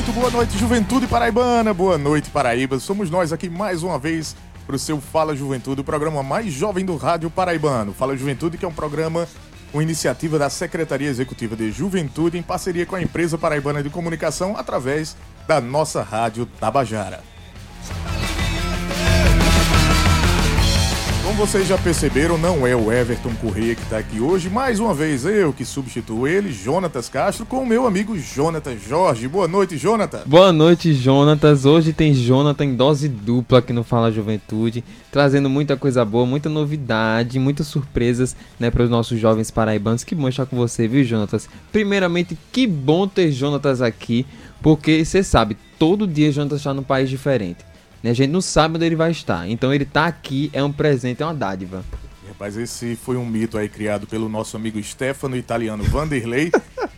Muito boa noite, Juventude Paraibana. Boa noite, Paraíba. Somos nós aqui mais uma vez para o seu Fala Juventude, o programa mais jovem do rádio paraibano. Fala Juventude, que é um programa, uma iniciativa da Secretaria Executiva de Juventude em parceria com a empresa paraibana de comunicação através da nossa rádio Tabajara. Como vocês já perceberam, não é o Everton Corrêa que está aqui hoje. Mais uma vez, eu que substituo ele, Jonatas Castro, com o meu amigo Jonatas Jorge. Boa noite, Jonatas. Boa noite, Jonatas. Hoje tem Jonathan em dose dupla aqui no Fala Juventude, trazendo muita coisa boa, muita novidade, muitas surpresas né, para os nossos jovens paraibanos. Que bom estar com você, viu, Jonatas? Primeiramente, que bom ter Jonatas aqui, porque você sabe, todo dia Jonatas está num país diferente. Né? A gente não sabe onde ele vai estar. Então ele tá aqui, é um presente, é uma dádiva. Rapaz, esse foi um mito aí criado pelo nosso amigo Stefano italiano Vanderlei.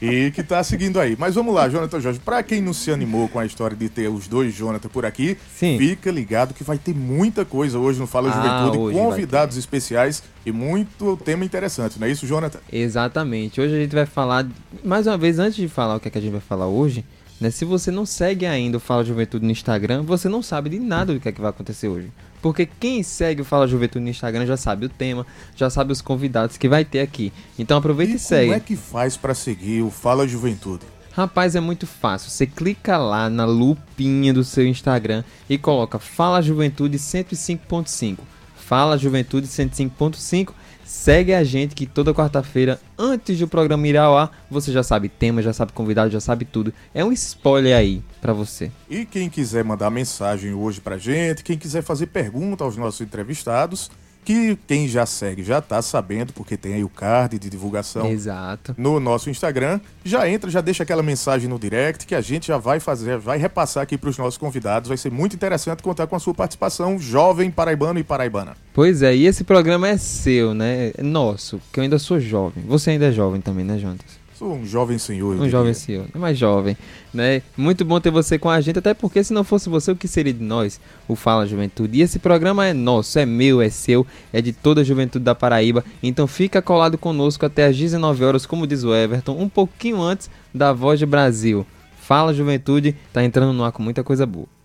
e que tá seguindo aí. Mas vamos lá, Jonathan Jorge. Pra quem não se animou com a história de ter os dois Jonathan por aqui, Sim. fica ligado que vai ter muita coisa hoje no Fala ah, Juventude, convidados especiais e muito tema interessante, não é isso, Jonathan? Exatamente. Hoje a gente vai falar, mais uma vez, antes de falar o que, é que a gente vai falar hoje, né? Se você não segue ainda o Fala Juventude no Instagram, você não sabe de nada do que, é que vai acontecer hoje. Porque quem segue o Fala Juventude no Instagram já sabe o tema, já sabe os convidados que vai ter aqui. Então aproveita e, e segue. Como é que faz para seguir o Fala Juventude? Rapaz, é muito fácil. Você clica lá na lupinha do seu Instagram e coloca Fala Juventude 105.5. Fala Juventude 105.5 Segue a gente que toda quarta-feira, antes do programa ir ao ar, você já sabe tema, já sabe convidado, já sabe tudo. É um spoiler aí para você. E quem quiser mandar mensagem hoje pra gente, quem quiser fazer pergunta aos nossos entrevistados, que quem já segue já tá sabendo, porque tem aí o card de divulgação Exato. no nosso Instagram. Já entra, já deixa aquela mensagem no direct que a gente já vai fazer, vai repassar aqui para os nossos convidados. Vai ser muito interessante contar com a sua participação, jovem paraibano e paraibana. Pois é, e esse programa é seu, né? É nosso, que eu ainda sou jovem. Você ainda é jovem também, né, Jontas? Sou um jovem senhor. Um jovem senhor, é mais jovem, né? Muito bom ter você com a gente, até porque se não fosse você, o que seria de nós? O Fala Juventude. E esse programa é nosso, é meu, é seu, é de toda a juventude da Paraíba. Então fica colado conosco até às 19 horas, como diz o Everton, um pouquinho antes da Voz de Brasil. Fala Juventude, tá entrando no ar com muita coisa boa.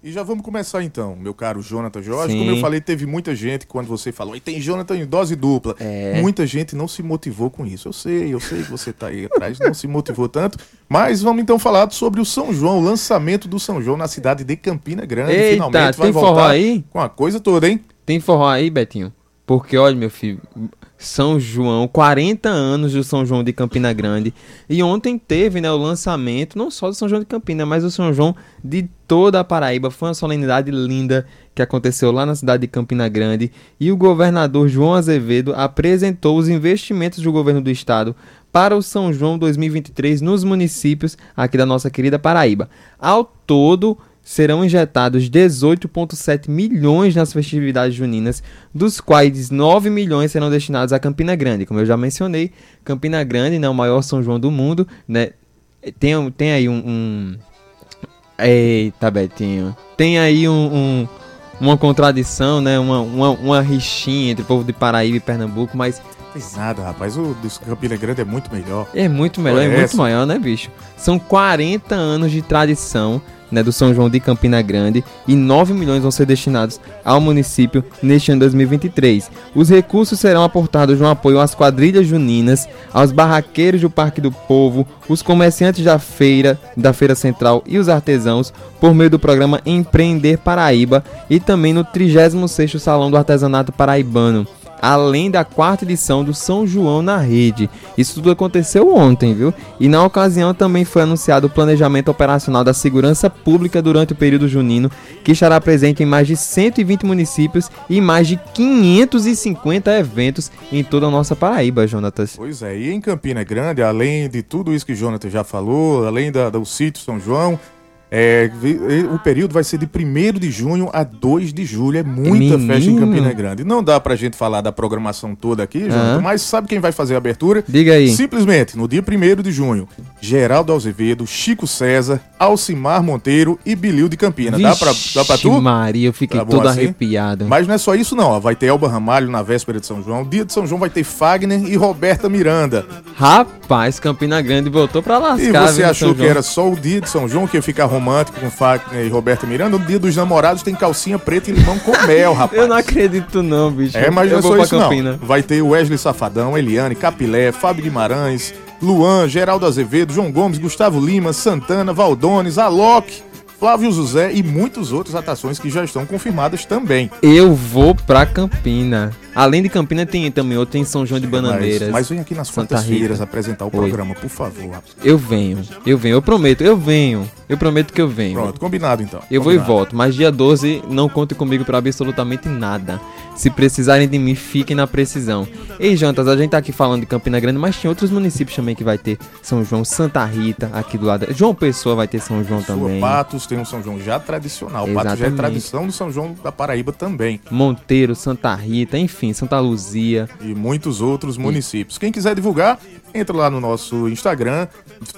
E já vamos começar então, meu caro Jonathan Jorge. Sim. Como eu falei, teve muita gente quando você falou, e tem Jonathan em dose dupla. É. Muita gente não se motivou com isso. Eu sei, eu sei que você está aí atrás, não se motivou tanto. Mas vamos então falar sobre o São João, o lançamento do São João na cidade de Campina Grande. Eita, Finalmente vai voltar aí? com a coisa toda, hein? Tem forró aí, Betinho? Porque, olha, meu filho, são João, 40 anos do São João de Campina Grande. E ontem teve né, o lançamento, não só do São João de Campina, mas do São João de toda a Paraíba. Foi uma solenidade linda que aconteceu lá na cidade de Campina Grande. E o governador João Azevedo apresentou os investimentos do governo do estado para o São João 2023 nos municípios aqui da nossa querida Paraíba. Ao todo, serão injetados 18,7 milhões nas festividades juninas, dos quais 9 milhões serão destinados a Campina Grande. Como eu já mencionei, Campina Grande, né, o maior São João do mundo, né, tem, tem aí um, um... Eita, Betinho. Tem aí um, um, uma contradição, né? Uma, uma, uma rixinha entre o povo de Paraíba e Pernambuco, mas. Fez nada, rapaz. O dos Campina Grande é muito melhor. É muito melhor, é muito maior, né, bicho? São 40 anos de tradição né, do São João de Campina Grande e 9 milhões vão ser destinados ao município neste ano 2023. Os recursos serão aportados no apoio às quadrilhas juninas, aos barraqueiros do Parque do Povo, os comerciantes da feira, da Feira Central e os artesãos por meio do programa Empreender Paraíba e também no 36º Salão do Artesanato Paraibano além da quarta edição do São João na Rede. Isso tudo aconteceu ontem, viu? E na ocasião também foi anunciado o planejamento operacional da segurança pública durante o período junino, que estará presente em mais de 120 municípios e mais de 550 eventos em toda a nossa Paraíba, Jonatas. Pois é, e em Campina Grande, além de tudo isso que Jonatas já falou, além da, do sítio São João, É, o período vai ser de 1 de junho a 2 de julho. É muita Menino. festa em Campina Grande. Não dá pra gente falar da programação toda aqui, Jonathan, Aham. mas sabe quem vai fazer a abertura? Diga aí. Simplesmente, no dia 1 de junho, Geraldo Azevedo, Chico César, Alcimar Monteiro e Bilil de Campina. Dá pra, dá pra Vixe tu? Maria, eu fiquei Tá todo assim? arrepiado. Mas não é só isso não, ó. vai ter Elba Ramalho na véspera de São João. Dia de São João vai ter Fagner e Roberta Miranda. Rapaz, Campina Grande voltou pra lascar. E você achou que era só o dia de São João que ia ficar romântico com Fagner e Roberta Miranda? No dia dos namorados tem calcinha preta e limão com mel, rapaz. Eu não acredito não, bicho. É, mas não é só isso Campina. não. Vai ter Wesley Safadão, Eliane, Capilé, Fábio Guimarães, Luan, Geraldo Azevedo, João Gomes, Gustavo Lima, Santana, Valdones, Alok, Flávio José e muitas outras atrações que já estão confirmadas também. Eu vou pra Campina. Além de Campina, tem também outro em São João de Bananeiras. Mas, mas vem aqui nas quartas-feiras apresentar o Oi. programa, por favor. Eu venho, eu venho, eu prometo, eu venho. Eu prometo que eu venho. Pronto, combinado então. Eu vou e Combinado. volto, mas dia 12 não conte comigo pra absolutamente nada. Se precisarem de mim, fiquem na precisão. Ei, Jantas, a gente tá aqui falando de Campina Grande, mas tem outros municípios também que vai ter São João, Santa Rita, aqui do lado. João Pessoa vai ter São João Sua também. Patos tem um São João já tradicional. Patos já é Exatamente. tradição do São João da Paraíba também. Monteiro, Santa Rita, enfim, Santa Luzia. e muitos outros municípios. Quem quiser divulgar, entra lá no nosso Instagram,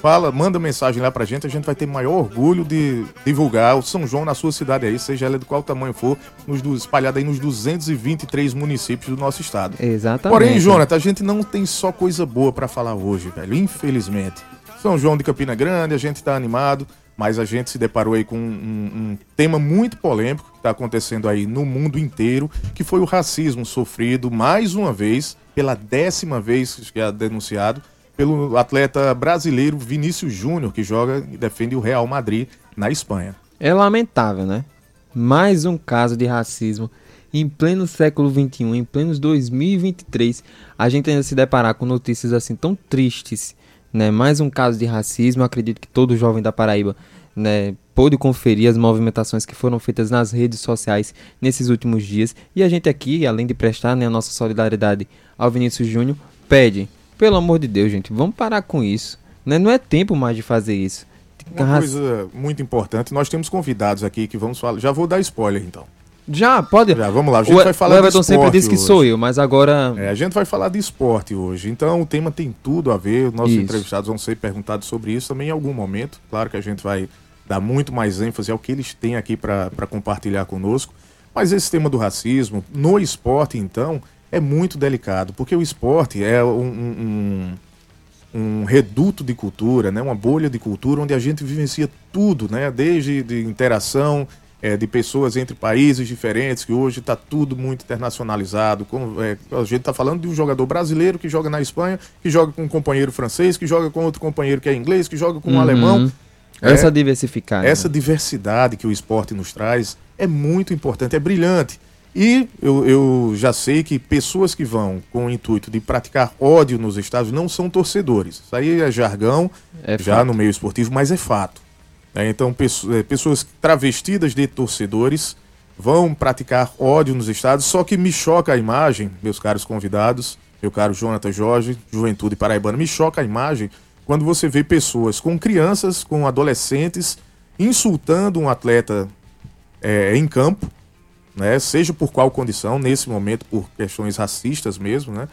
fala, manda mensagem lá pra gente, a gente vai ter maior orgulho de divulgar o São João na sua cidade aí, seja ela de qual tamanho for, nos, espalhada aí nos 223 municípios do nosso estado. Exatamente. Porém, Jonathan, a gente não tem só coisa boa pra falar hoje, velho, infelizmente. São João de Campina Grande, a gente tá animado, mas a gente se deparou aí com um, um tema muito polêmico que tá acontecendo aí no mundo inteiro, que foi o racismo sofrido mais uma vez, pela décima vez que é denunciado, pelo atleta brasileiro Vinícius Júnior, que joga e defende o Real Madrid na Espanha. É lamentável, né? Mais um caso de racismo em pleno século XXI, em plenos 2023, a gente ainda se deparar com notícias assim tão tristes, né? Mais um caso de racismo. Acredito que todo jovem da Paraíba, né, pôde conferir as movimentações que foram feitas nas redes sociais nesses últimos dias. E a gente aqui, além de prestar né, a nossa solidariedade ao Vinícius Júnior, pede, pelo amor de Deus, gente, vamos parar com isso. Né? Não é tempo mais de fazer isso. Uma coisa muito importante, nós temos convidados aqui que vamos falar. Já vou dar spoiler então. Já, pode. Já, vamos lá, a gente O, vai falar o Everton sempre disse que hoje. sou eu, mas agora. É, a gente vai falar de esporte hoje, então o tema tem tudo a ver. Os nossos Isso. entrevistados vão ser perguntados sobre isso também em algum momento. Claro que a gente vai dar muito mais ênfase ao que eles têm aqui para compartilhar conosco. Mas esse tema do racismo, no esporte, então, é muito delicado, porque o esporte é um, um- um- um reduto de cultura, né? uma bolha de cultura onde a gente vivencia tudo, né? desde de interação é, de pessoas entre países diferentes, que hoje está tudo muito internacionalizado. Como, é, a gente está falando de um jogador brasileiro que joga na Espanha, que joga com um companheiro francês, que joga com outro companheiro que é inglês, que joga com um Uhum. alemão. Essa É, diversificada. essa diversidade que o esporte nos traz é muito importante, é brilhante. E eu, eu já sei que pessoas que vão com o intuito de praticar ódio nos estádios não são torcedores. Isso aí é jargão, É já fato. no meio esportivo, mas é fato. Né? então, eh, pessoas travestidas de torcedores vão praticar ódio nos estádios, só que me choca a imagem, meus caros convidados, meu caro Jonathan Jorge, Juventude Paraibana, me choca a imagem quando você vê pessoas com crianças, com adolescentes, insultando um atleta eh, em campo, né? Seja por qual condição, nesse momento por questões racistas mesmo, né?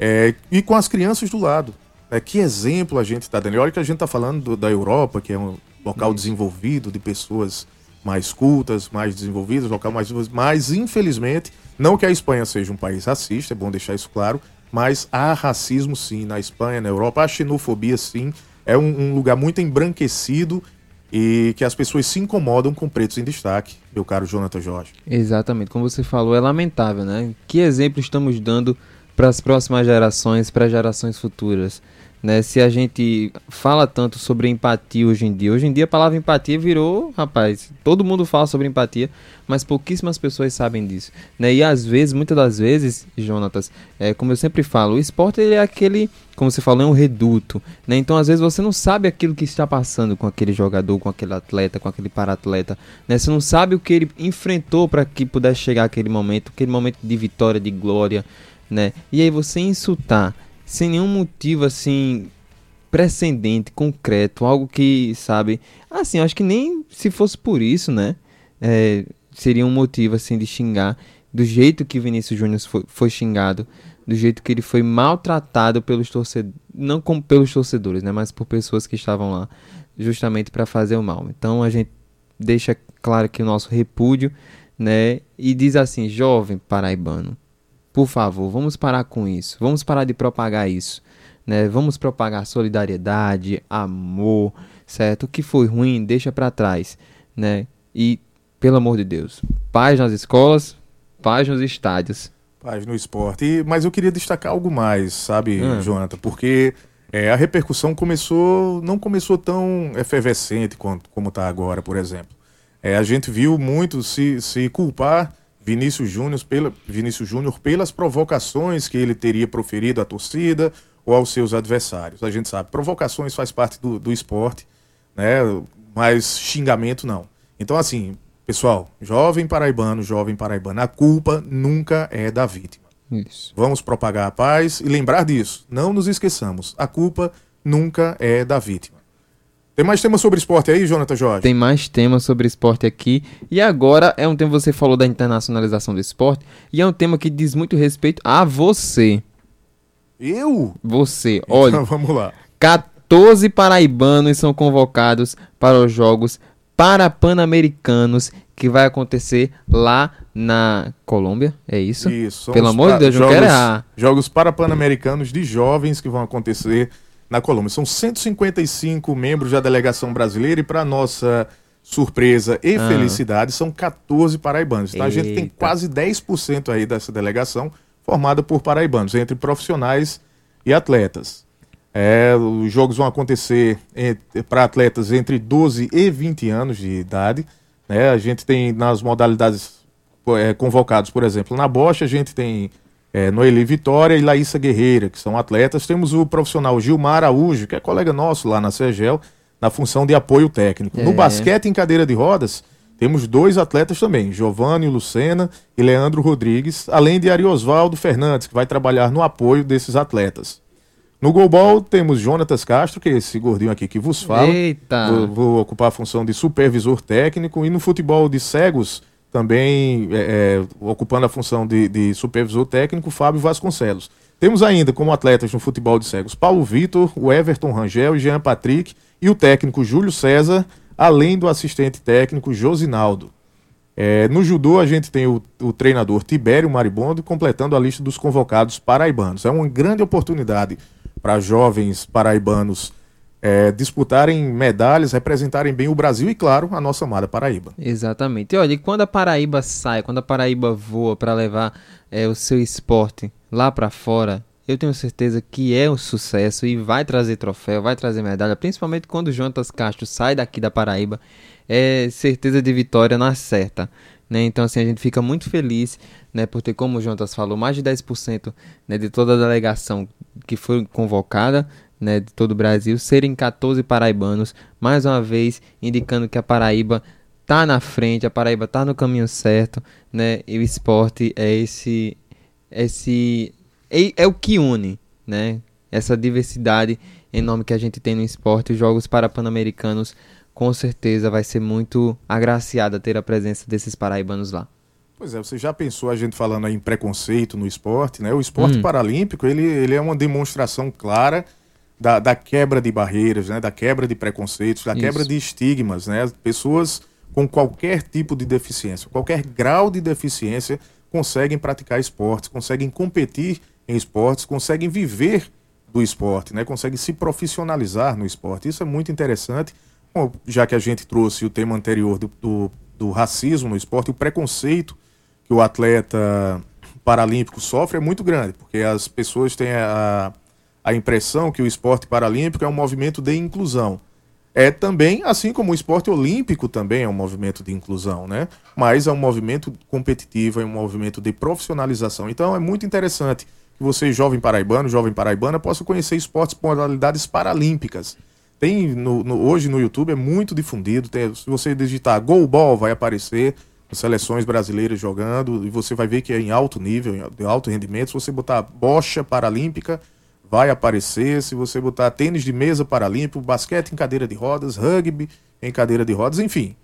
É, e com as crianças do lado. né? Que exemplo a gente está dando? Olha que a gente está falando do- da Europa, que é um local desenvolvido de pessoas mais cultas, mais desenvolvidas, local mais desenvolvido. Mas, infelizmente, não que a Espanha seja um país racista, é bom deixar isso claro, mas há racismo sim na Espanha, na Europa, há xenofobia sim. É um, um lugar muito embranquecido e que as pessoas se incomodam com pretos em destaque, meu caro Jonathan Jorge. Exatamente, como você falou, é lamentável, né? Que exemplo estamos dando para as próximas gerações, para gerações futuras? Né? Se a gente fala tanto sobre empatia hoje em dia, hoje em dia a palavra empatia virou, rapaz, todo mundo fala sobre empatia, mas pouquíssimas pessoas sabem disso, né? E às vezes, muitas das vezes, Jonatas, é, como eu sempre falo, o esporte ele é aquele, como você falou, é um reduto, né? Então às vezes você não sabe aquilo que está passando com aquele jogador, com aquele atleta, com aquele paratleta, né? Você não sabe o que ele enfrentou para que pudesse chegar aquele momento, aquele momento de vitória, de glória, né? E aí você insultar sem nenhum motivo assim precedente, concreto, algo que, sabe, assim, acho que nem se fosse por isso, né, é, seria um motivo, assim, de xingar, do jeito que Vinícius Júnior foi, foi, xingado, do jeito que ele foi maltratado pelos torcedores, não como pelos torcedores, né, mas por pessoas que estavam lá, justamente para fazer o mal. Então a gente deixa claro que o nosso repúdio, né, e diz assim, jovem paraibano, por favor, vamos parar com isso, vamos parar de propagar isso né? Vamos propagar solidariedade, amor, certo? O que foi ruim, deixa para trás, né? E pelo amor de Deus, paz nas escolas, paz nos estádios. Paz no esporte. E, mas eu queria destacar algo mais, sabe, hum. Jonathan? Porque é, a repercussão começou, não começou tão efervescente quanto, como está agora, por exemplo. É, a gente viu muito se, se culpar Vinícius Júnior, pela, Vinícius Júnior pelas provocações que ele teria proferido à torcida, ou aos seus adversários. A gente sabe, provocações faz parte do, do esporte, né? Mas xingamento não. Então, assim, pessoal, jovem paraibano, jovem paraibana, a culpa nunca é da vítima. Isso. Vamos propagar a paz e lembrar disso. Não nos esqueçamos. A culpa nunca é da vítima. Tem mais temas sobre esporte aí, Jonathan Jorge? Tem mais temas sobre esporte aqui. E agora é um tema, você falou da internacionalização do esporte, e é um tema que diz muito respeito a você. Eu? Você, então, olha. Então, vamos lá. 14 paraibanos são convocados para os Jogos Parapan-Americanos que vai acontecer lá na Colômbia, é isso? Isso. Pelo amor de Deus, jogos, não quero errar. Jogos Parapan-Americanos de jovens que vão acontecer na Colômbia. São 155 membros da delegação brasileira e para nossa surpresa e ah. felicidade são 14 paraibanos. Então a gente tem quase 10% aí dessa delegação formada por paraibanos, entre profissionais e atletas. É, os jogos vão acontecer para atletas entre 12 e 20 anos de idade. Né? A gente tem nas modalidades é, convocados, por exemplo, na Bocha, a gente tem é, Noeli Vitória e Laísa Guerreira, que são atletas. Temos o profissional Gilmar Araújo, que é colega nosso lá na CEGEL, na função de apoio técnico. É. No basquete em cadeira de rodas, temos dois atletas também, Giovanni Lucena e Leandro Rodrigues, além de Ari Osvaldo Fernandes, que vai trabalhar no apoio desses atletas. No goalball temos Jonatas Castro, que é esse gordinho aqui que vos fala. Eita! Vou, vou ocupar a função de supervisor técnico. E no futebol de cegos, também é, é, ocupando a função de, de, supervisor técnico, Fábio Vasconcelos. Temos ainda como atletas no futebol de cegos Paulo Vitor, o Everton Rangel e Jean Patrick e o técnico Júlio César, além do assistente técnico Josinaldo. É, no judô, a gente tem o, o, treinador Tibério Maribondo completando a lista dos convocados paraibanos. É uma grande oportunidade para jovens paraibanos é, disputarem medalhas, representarem bem o Brasil e, claro, a nossa amada Paraíba. Exatamente. E olha, e quando a Paraíba sai, quando a Paraíba voa para levar é, o seu esporte lá para fora, eu tenho certeza que é um sucesso e vai trazer troféu, vai trazer medalha, principalmente quando o Jonas Castro sai daqui da Paraíba, é certeza de vitória na certa. Né? Então, assim, a gente fica muito feliz né, por ter, como o Jonas falou, mais de 10% né, de toda a delegação que foi convocada né, de todo o Brasil serem 14 paraibanos, mais uma vez indicando que a Paraíba tá na frente, a Paraíba tá no caminho certo, né? E o esporte é esse esse é, é o que une, né? Essa diversidade enorme que a gente tem no esporte. Os Jogos Parapan-Americanos, com certeza, vai ser muito agraciada ter a presença desses paraibanos lá. Pois é, você já pensou a gente falando aí em preconceito no esporte, né? O esporte hum. paralímpico, ele, ele é uma demonstração clara da, da quebra de barreiras, né? Da quebra de preconceitos, da Isso. quebra de estigmas, né? Pessoas com qualquer tipo de deficiência, qualquer grau de deficiência, conseguem praticar esportes, conseguem competir em esportes, conseguem viver do esporte, né? conseguem se profissionalizar no esporte. Isso é muito interessante, Bom, já que a gente trouxe o tema anterior do, do, do racismo no esporte, o preconceito que o atleta paralímpico sofre é muito grande, porque as pessoas têm a, a impressão que o esporte paralímpico é um movimento de inclusão. É também, assim como o esporte olímpico também é um movimento de inclusão, né? Mas é um movimento competitivo, é um movimento de profissionalização. Então é muito interessante que você, jovem paraibano, jovem paraibana, possa conhecer esportes modalidades paralímpicas. Tem no, no, hoje no YouTube é muito difundido. Tem, se você digitar Goalball, vai aparecer seleções brasileiras jogando e você vai ver que é em alto nível, de alto rendimento. Se você botar bocha paralímpica, vai aparecer. Se você botar tênis de mesa paralímpico, basquete em cadeira de rodas, rugby em cadeira de rodas, enfim.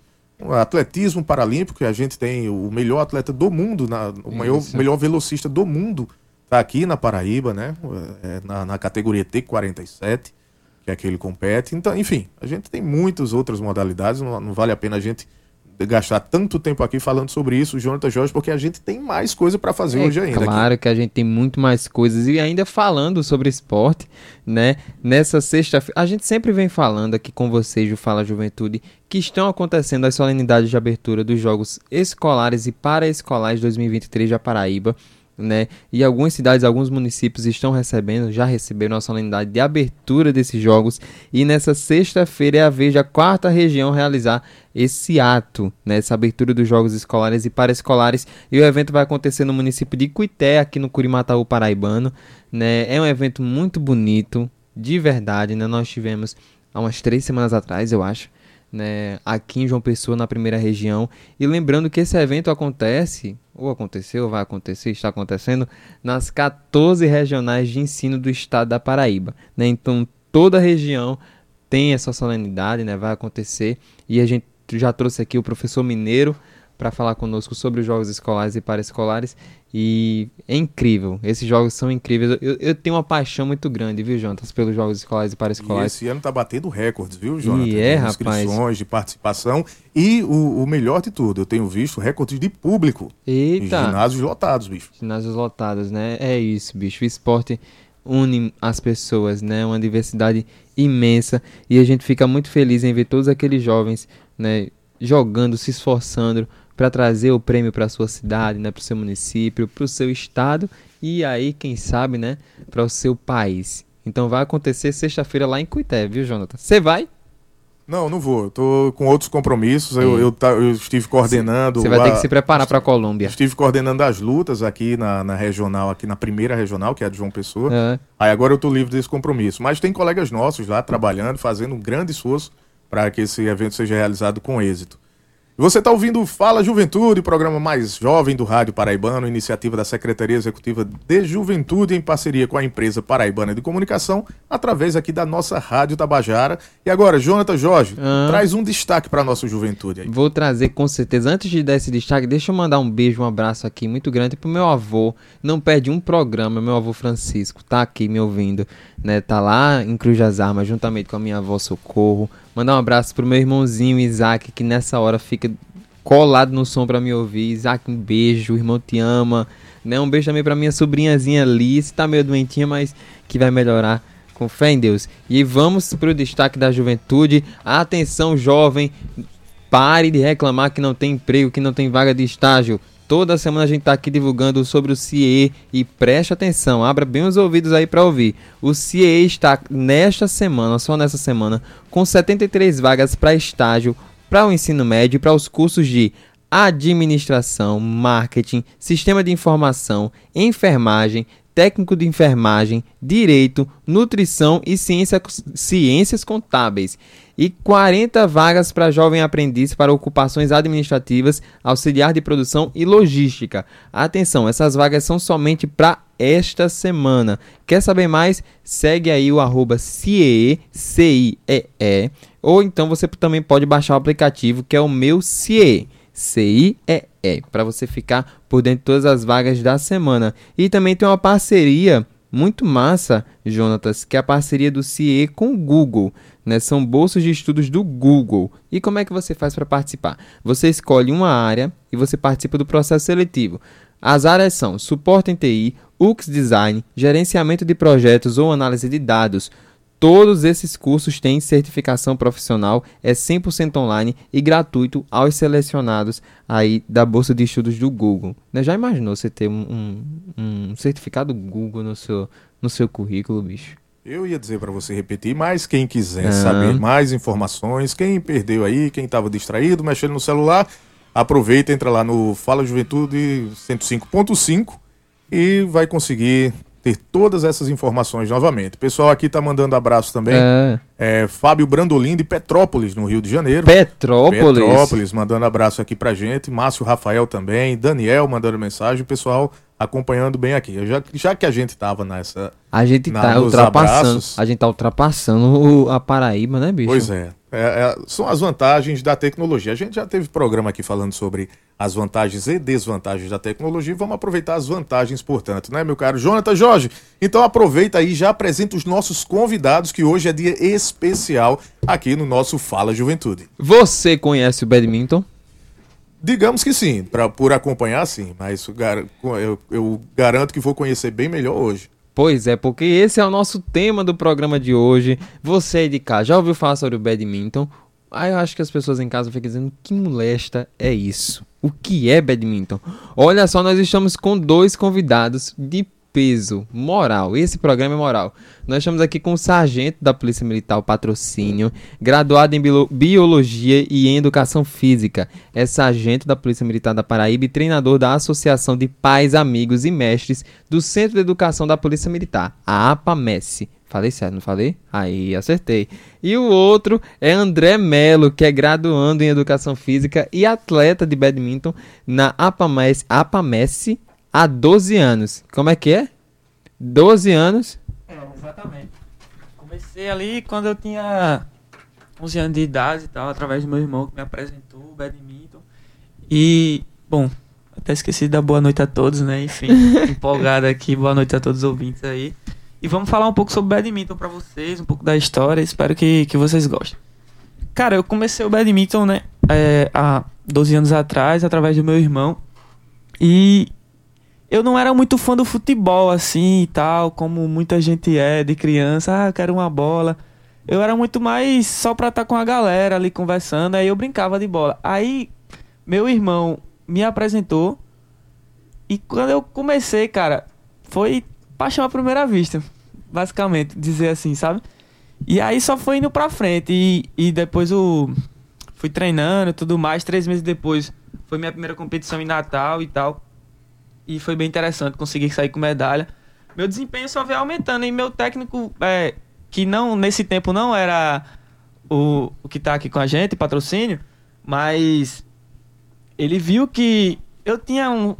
Atletismo paralímpico, que a gente tem o melhor atleta do mundo, na, o maior, melhor velocista do mundo, está aqui na Paraíba, né? É, na, na categoria T47, que é que ele compete. Então, enfim, a gente tem muitas outras modalidades, não, não vale a pena a gente gastar tanto tempo aqui falando sobre isso, Jonathan Jorge, porque a gente tem mais coisa para fazer é hoje ainda. Claro aqui. que a gente tem muito mais coisas e ainda falando sobre esporte, né? Nessa sexta-feira, a gente sempre vem falando aqui com vocês do Fala Juventude que estão acontecendo as solenidades de abertura dos Jogos Escolares e Paraescolares 2023 da Paraíba né? E algumas cidades, alguns municípios estão recebendo, já receberam a solenidade de abertura desses jogos. E nessa sexta-feira é a vez da quarta região realizar esse ato, né? Essa abertura dos jogos escolares e paraescolares. E o evento vai acontecer no município de Cuité, aqui no Curimataú Paraibano, né? É um evento muito bonito, de verdade, né? Nós tivemos há umas três semanas atrás, eu acho. Né, aqui em João Pessoa, na primeira região. E lembrando que esse evento acontece ou aconteceu, vai acontecer, está acontecendo, nas 14 regionais de ensino do estado da Paraíba. Né? Então, toda a região tem essa solenidade, né? vai acontecer, e a gente já trouxe aqui o professor Mineiro para falar conosco sobre os jogos escolares e paraescolares. E é incrível, esses jogos são incríveis. Eu, eu tenho uma paixão muito grande, viu, Jonas, pelos jogos escolares e paraescolares. E esse ano tá batendo recordes, viu, Jonas? E é, de inscrições, rapaz. de participação. E o, o, melhor de tudo, eu tenho visto recordes de público. Eita! Ginásios lotados, bicho. Ginásios lotados, né? É isso, bicho. O esporte une as pessoas, né? Uma diversidade imensa. E a gente fica muito feliz em ver todos aqueles jovens, né? Jogando, se esforçando para trazer o prêmio para sua cidade, né, para o seu município, para o seu estado e aí, quem sabe, né, para o seu país. Então vai acontecer sexta-feira lá em Cuité, viu, Jonathan? Você vai? Não, não vou. Tô com outros compromissos. Eu, eu, eu, estive coordenando. Você vai ter que se preparar para a Colômbia. Estive coordenando as lutas aqui na, na, regional, aqui na primeira regional, que é a de João Pessoa. É. Aí agora eu tô livre desse compromisso. Mas tem colegas nossos lá trabalhando, fazendo um grande esforço para que esse evento seja realizado com êxito. Você está ouvindo Fala Juventude, programa mais jovem do Rádio Paraibano, iniciativa da Secretaria Executiva de Juventude em parceria com a empresa Paraibana de Comunicação, através aqui da nossa Rádio Tabajara. E agora, Jonathan Jorge, ah. traz um destaque para a nossa juventude aí. Vou trazer com certeza. Antes de dar esse destaque, deixa eu mandar um beijo, um abraço aqui muito grande pro meu avô. Não perde um programa, meu avô Francisco, tá aqui me ouvindo, né? Tá lá em Cruz das Armas, juntamente com a minha avó Socorro Mandar um abraço pro meu irmãozinho Isaac, que nessa hora fica colado no som para me ouvir. Isaac, um beijo, o irmão te ama. Né? Um beijo também pra minha sobrinhazinha Liz, tá meio doentinha, mas que vai melhorar. Com fé em Deus. E vamos pro destaque da juventude. Atenção, jovem. Pare de reclamar que não tem emprego, que não tem vaga de estágio. Toda semana a gente está aqui divulgando sobre o CIE e preste atenção, abra bem os ouvidos aí para ouvir. O CIE está nesta semana, só nessa semana, com 73 vagas para estágio para o ensino médio e para os cursos de administração, marketing, sistema de informação, enfermagem, técnico de enfermagem, direito, nutrição e ciência, ciências contábeis e 40 vagas para jovem aprendiz para ocupações administrativas, auxiliar de produção e logística. Atenção, essas vagas são somente para esta semana. Quer saber mais? Segue aí o arroba CIEE, C-I-E-E, ou então você também pode baixar o aplicativo que é o meu CIE, C-I-E-E, para você ficar por dentro de todas as vagas da semana. E também tem uma parceria muito massa, Jonatas, que é a parceria do CIE com o Google. Né? São bolsas de estudos do Google. E como é que você faz para participar? Você escolhe uma área e você participa do processo seletivo. As áreas são suporte em TI, UX Design, gerenciamento de projetos ou análise de dados. Todos esses cursos têm certificação profissional, é 100% online e gratuito aos selecionados aí da bolsa de estudos do Google. Né? Já imaginou você ter um, um, um certificado Google no seu, no seu currículo, bicho? Eu ia dizer para você repetir, mas quem quiser saber mais informações, quem perdeu aí, quem estava distraído, mexendo no celular, aproveita, entra lá no Fala Juventude 105.5 e vai conseguir ter todas essas informações novamente. O pessoal aqui tá mandando abraço também. É. é Fábio Brandolin de Petrópolis, no Rio de Janeiro. Petrópolis? Petrópolis, mandando abraço aqui pra gente. Márcio Rafael também. Daniel mandando mensagem. O pessoal acompanhando bem aqui. Já, já que a gente estava nessa. A gente na- tá ultrapassando. abraços. A gente tá ultrapassando a Paraíba, né, bicho? Pois é. É, é, São as vantagens da tecnologia. A gente já teve programa aqui falando sobre as vantagens e desvantagens da tecnologia vamos aproveitar as vantagens, portanto, né, meu caro Jonathan Jorge? Então aproveita aí e já apresenta os nossos convidados, que hoje é dia especial aqui no nosso Fala Juventude. Você conhece o badminton? Digamos que sim, pra, por acompanhar sim, mas eu eu, garanto que vou conhecer bem melhor hoje. Pois é, porque esse é o nosso tema do programa de hoje. Você aí de casa já ouviu falar sobre o badminton? Aí eu acho que as pessoas em casa ficam dizendo que molesta é isso. O que é badminton? Olha só, nós estamos com dois convidados de peso, moral. Esse programa é moral. Nós estamos aqui com o sargento da Polícia Militar, o patrocínio, graduado em Biologia e em Educação Física. É sargento da Polícia Militar da Paraíba e treinador da Associação de Pais, Amigos e Mestres do Centro de Educação da Polícia Militar, a APAMES. Falei certo, não falei? Aí, acertei. E o outro é André Melo, que é graduando em Educação Física e atleta de badminton na APAMES, APAMES há 12 anos. Como é que é? 12 anos. É, exatamente. Comecei ali quando eu tinha 11 anos de idade e tal, através do meu irmão que me apresentou o badminton. E, bom, até esqueci de dar boa noite a todos, né? Enfim, empolgado aqui, boa noite a todos os ouvintes aí. E vamos falar um pouco sobre badminton pra vocês, um pouco da história, espero que, que vocês gostem. Cara, eu comecei o badminton, né, é, há 12 anos atrás, através do meu irmão. E eu não era muito fã do futebol assim e tal, como muita gente é de criança, ah, eu quero uma bola. Eu era muito mais só pra estar com a galera ali conversando, aí eu brincava de bola. Aí meu irmão me apresentou e quando eu comecei, cara, foi paixão à primeira vista, basicamente, dizer assim, sabe? E aí só foi indo pra frente e, e depois o fui treinando e tudo mais, três meses depois foi minha primeira competição em Natal e tal. E foi bem interessante, consegui sair com medalha. Meu desempenho só veio aumentando e meu técnico, é, que não nesse tempo não era o, o que tá aqui com a gente, patrocínio, mas ele viu que eu tinha um,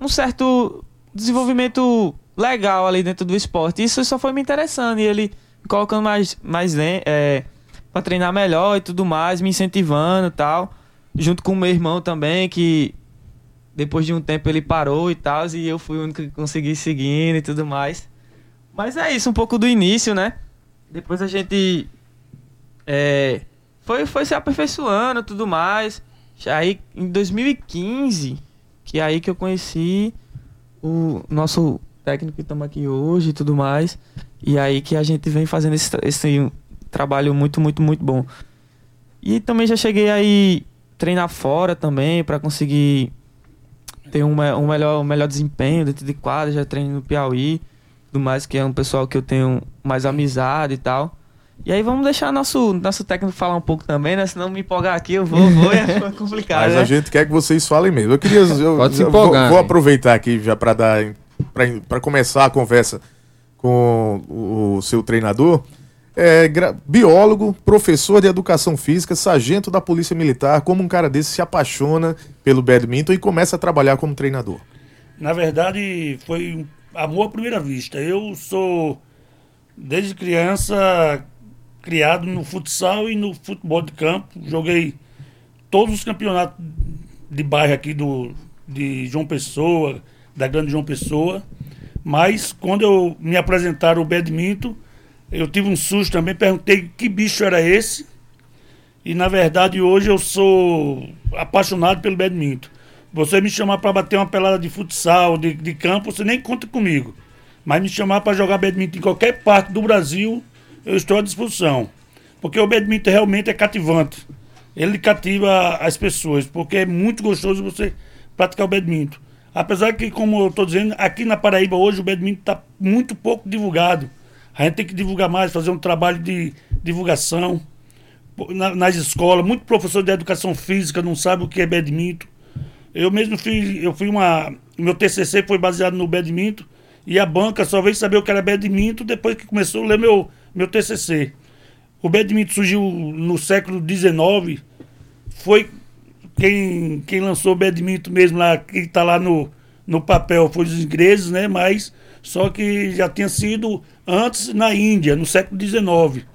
um certo desenvolvimento legal ali dentro do esporte. Isso só foi me interessando e ele me colocando mais, mais é, para treinar melhor e tudo mais, me incentivando e tal. Junto com o meu irmão também, que depois de um tempo ele parou e tal, e eu fui o único que consegui seguindo e tudo mais. Mas é isso, um pouco do início, né? Depois a gente é, foi, foi se aperfeiçoando e tudo mais. Aí em 2015, que é aí que eu conheci o nosso técnico que estamos aqui hoje e tudo mais. E aí que a gente vem fazendo esse, esse trabalho muito, muito, muito bom. E também já cheguei aí treinar fora também para conseguir ter um, um melhor, um melhor desempenho dentro de quadra, já treino no Piauí, tudo mais, que é um pessoal que eu tenho mais amizade e tal. E aí vamos deixar nosso, nosso técnico falar um pouco também, né? Se não me empolgar aqui, eu vou, vou e é complicado, Mas né? a gente quer que vocês falem mesmo. Eu queria. Eu, Pode se vou, empolgar, vou hein? aproveitar aqui já para dar. para começar a conversa com o, o seu treinador. É, biólogo, professor de educação física, sargento da Polícia Militar. Como um cara desse se apaixona pelo badminton e começa a trabalhar como treinador? Na verdade, foi amor à primeira vista. Eu sou, desde criança, criado no futsal e no futebol de campo. Joguei todos os campeonatos de bairro aqui do, de João Pessoa, da Grande João Pessoa. Mas quando eu me apresentaram o badminton, eu tive um susto também, perguntei que bicho era esse. E na verdade hoje eu sou apaixonado pelo badminton. Você me chamar para bater uma pelada de futsal, de, de campo, você nem conta comigo. Mas me chamar para jogar badminton em qualquer parte do Brasil, eu estou à disposição. Porque o badminton realmente é cativante. Ele cativa as pessoas, porque é muito gostoso você praticar o badminton. Apesar que, como eu estou dizendo, aqui na Paraíba hoje o badminton está muito pouco divulgado. A gente tem que divulgar mais, fazer um trabalho de divulgação na- nas escolas. Muito professor de educação física não sabe o que é badminton. Eu mesmo fiz, eu fui uma, meu TCC foi baseado no badminton e a banca só veio saber o que era badminton depois que começou a ler meu meu TCC. O badminton surgiu no século XIX, foi quem, quem lançou o badminton mesmo lá, que está lá no, no papel foi os ingleses, né? Mas só que já tinha sido antes na Índia, no século XIX.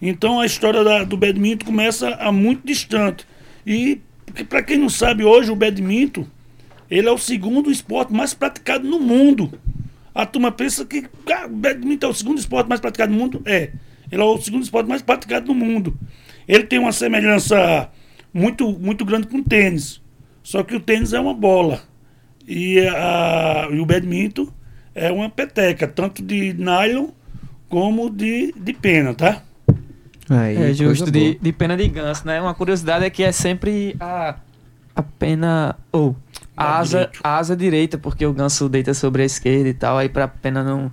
Então a história da, do badminton começa a muito distante. E para quem não sabe hoje, o badminton ele é o segundo esporte mais praticado no mundo. A turma pensa que ah, o badminton é o segundo esporte mais praticado no mundo. É. Ele é o segundo esporte mais praticado no mundo. Ele tem uma semelhança muito, muito grande com o tênis. Só que o tênis é uma bola. E, a, e o badminton é uma peteca, tanto de nylon como de, de pena, tá? Aí, é justo, de, de pena de ganso, né? Uma curiosidade é que é sempre a, a pena. Ou a asa, a asa direita, porque o ganso deita sobre a esquerda e tal, aí pra pena não.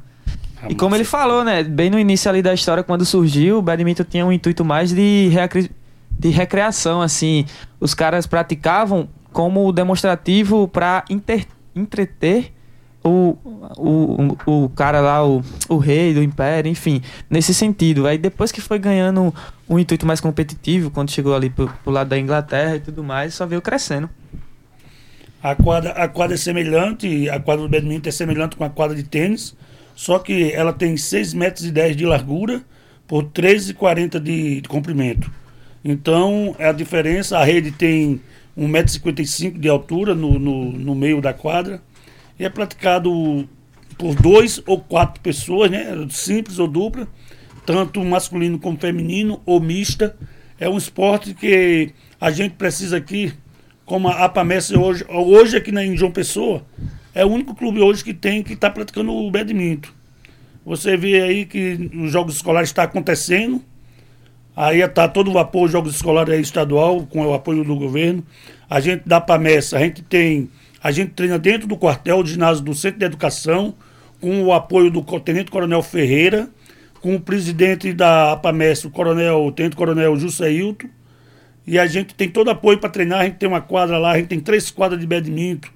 E como ele falou, né? Bem no início ali da história, quando surgiu, o badminton tinha um intuito mais de, recri... de recreação, assim. Os caras praticavam como demonstrativo para inter... entreter o, o, o, cara lá, o, o rei do império, enfim, nesse sentido. Aí depois que foi ganhando um intuito mais competitivo, quando chegou ali pro, pro lado da Inglaterra e tudo mais, só veio crescendo. A quadra, a quadra é semelhante, a quadra do badminton é semelhante com a quadra de tênis, só que ela tem 6 metros e 10 de largura por 13,40 de, de comprimento. Então, é a diferença, a rede tem 1,55m de altura no, no, no meio da quadra, é praticado por dois ou quatro pessoas, né? Simples ou dupla, tanto masculino como feminino ou mista. É um esporte que a gente precisa aqui, como a APAMES hoje, hoje aqui na, em João Pessoa, é o único clube hoje que tem que está praticando o badminton. Você vê aí que os jogos escolares estão acontecendo. Aí está todo o vapor, os jogos escolares aí estadual, com o apoio do governo. A gente da PAMES, a gente tem a gente treina dentro do quartel, do ginásio do Centro de Educação, com o apoio do Tenente Coronel Ferreira, com o presidente da APAMES, o Coronel, o Tenente Coronel Juscelito. E a gente tem todo apoio para treinar, a gente tem uma quadra lá, a gente tem três quadras de badminton.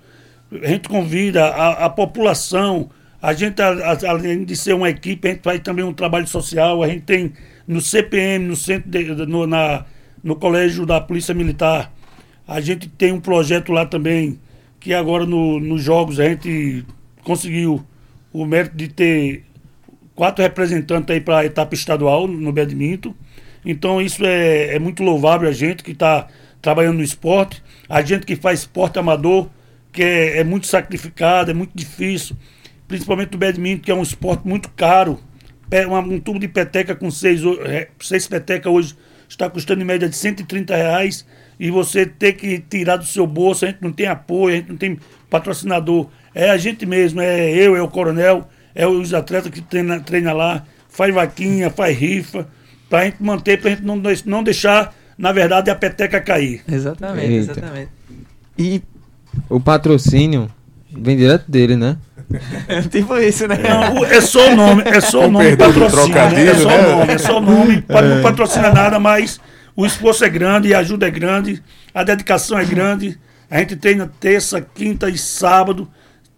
A gente convida a, a população, a gente, além de ser uma equipe, a gente faz também um trabalho social, a gente tem no CPM, no centro de, no, na, no colégio da Polícia Militar, a gente tem um projeto lá também que agora no, nos jogos a gente conseguiu o mérito de ter quatro representantes aí para a etapa estadual no badminton. Então isso é, é muito louvável a gente que está trabalhando no esporte, a gente que faz esporte amador, que é, é muito sacrificado, é muito difícil, principalmente o badminton, que é um esporte muito caro. Um tubo de peteca com seis, é, seis petecas hoje está custando em média de 130 reais e você ter que tirar do seu bolso, a gente não tem apoio, a gente não tem patrocinador. É a gente mesmo, é eu, é o coronel, é os atletas que treina, treina lá, faz vaquinha, faz rifa, pra gente manter, pra gente não, não deixar, na verdade, a peteca cair. Exatamente, Eita. exatamente. E o patrocínio vem direto dele, né? É tipo isso, né? Não, é só o nome, é só o nome patrocínio, né? É só o né? nome, é só o nome, é. não patrocina nada, mas o esforço é grande, a ajuda é grande, a dedicação é grande. A gente treina terça, quinta e sábado.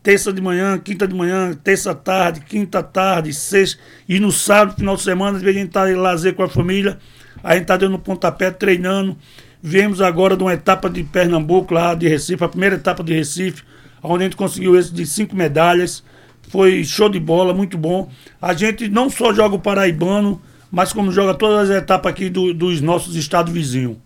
Terça de manhã, quinta de manhã, terça tarde, quinta tarde, sexta. E no sábado, final de semana, a gente está em lazer com a família. A gente está dando pontapé, treinando. Viemos agora de uma etapa de Pernambuco, lá de Recife, a primeira etapa de Recife, onde a gente conseguiu esse de cinco medalhas. Foi show de bola, muito bom. A gente não só joga o paraibano, mas como joga todas as etapas aqui do, dos nossos estados vizinhos.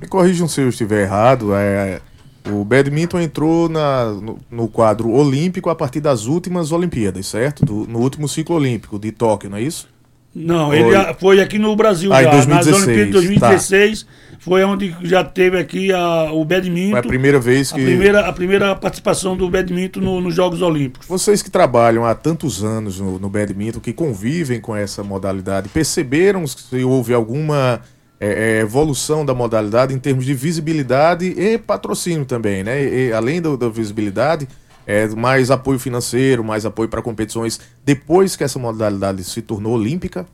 Me corrijam se eu estiver errado, é, o badminton entrou na, no, no, quadro olímpico a partir das últimas Olimpíadas, certo? Do, no último ciclo olímpico de Tóquio, não é isso? Não, foi... ele foi aqui no Brasil ah, já. 2016, nas Olimpíadas de 2016 tá. Foi onde já teve aqui a, o badminton. Foi a primeira vez que. A primeira, a primeira participação do badminton no, nos Jogos Olímpicos. Vocês que trabalham há tantos anos no, no badminton, que convivem com essa modalidade, perceberam se houve alguma é, é, evolução da modalidade em termos de visibilidade e patrocínio também, né? E, além da visibilidade é, mais apoio financeiro, mais apoio para competições depois que essa modalidade se tornou olímpica?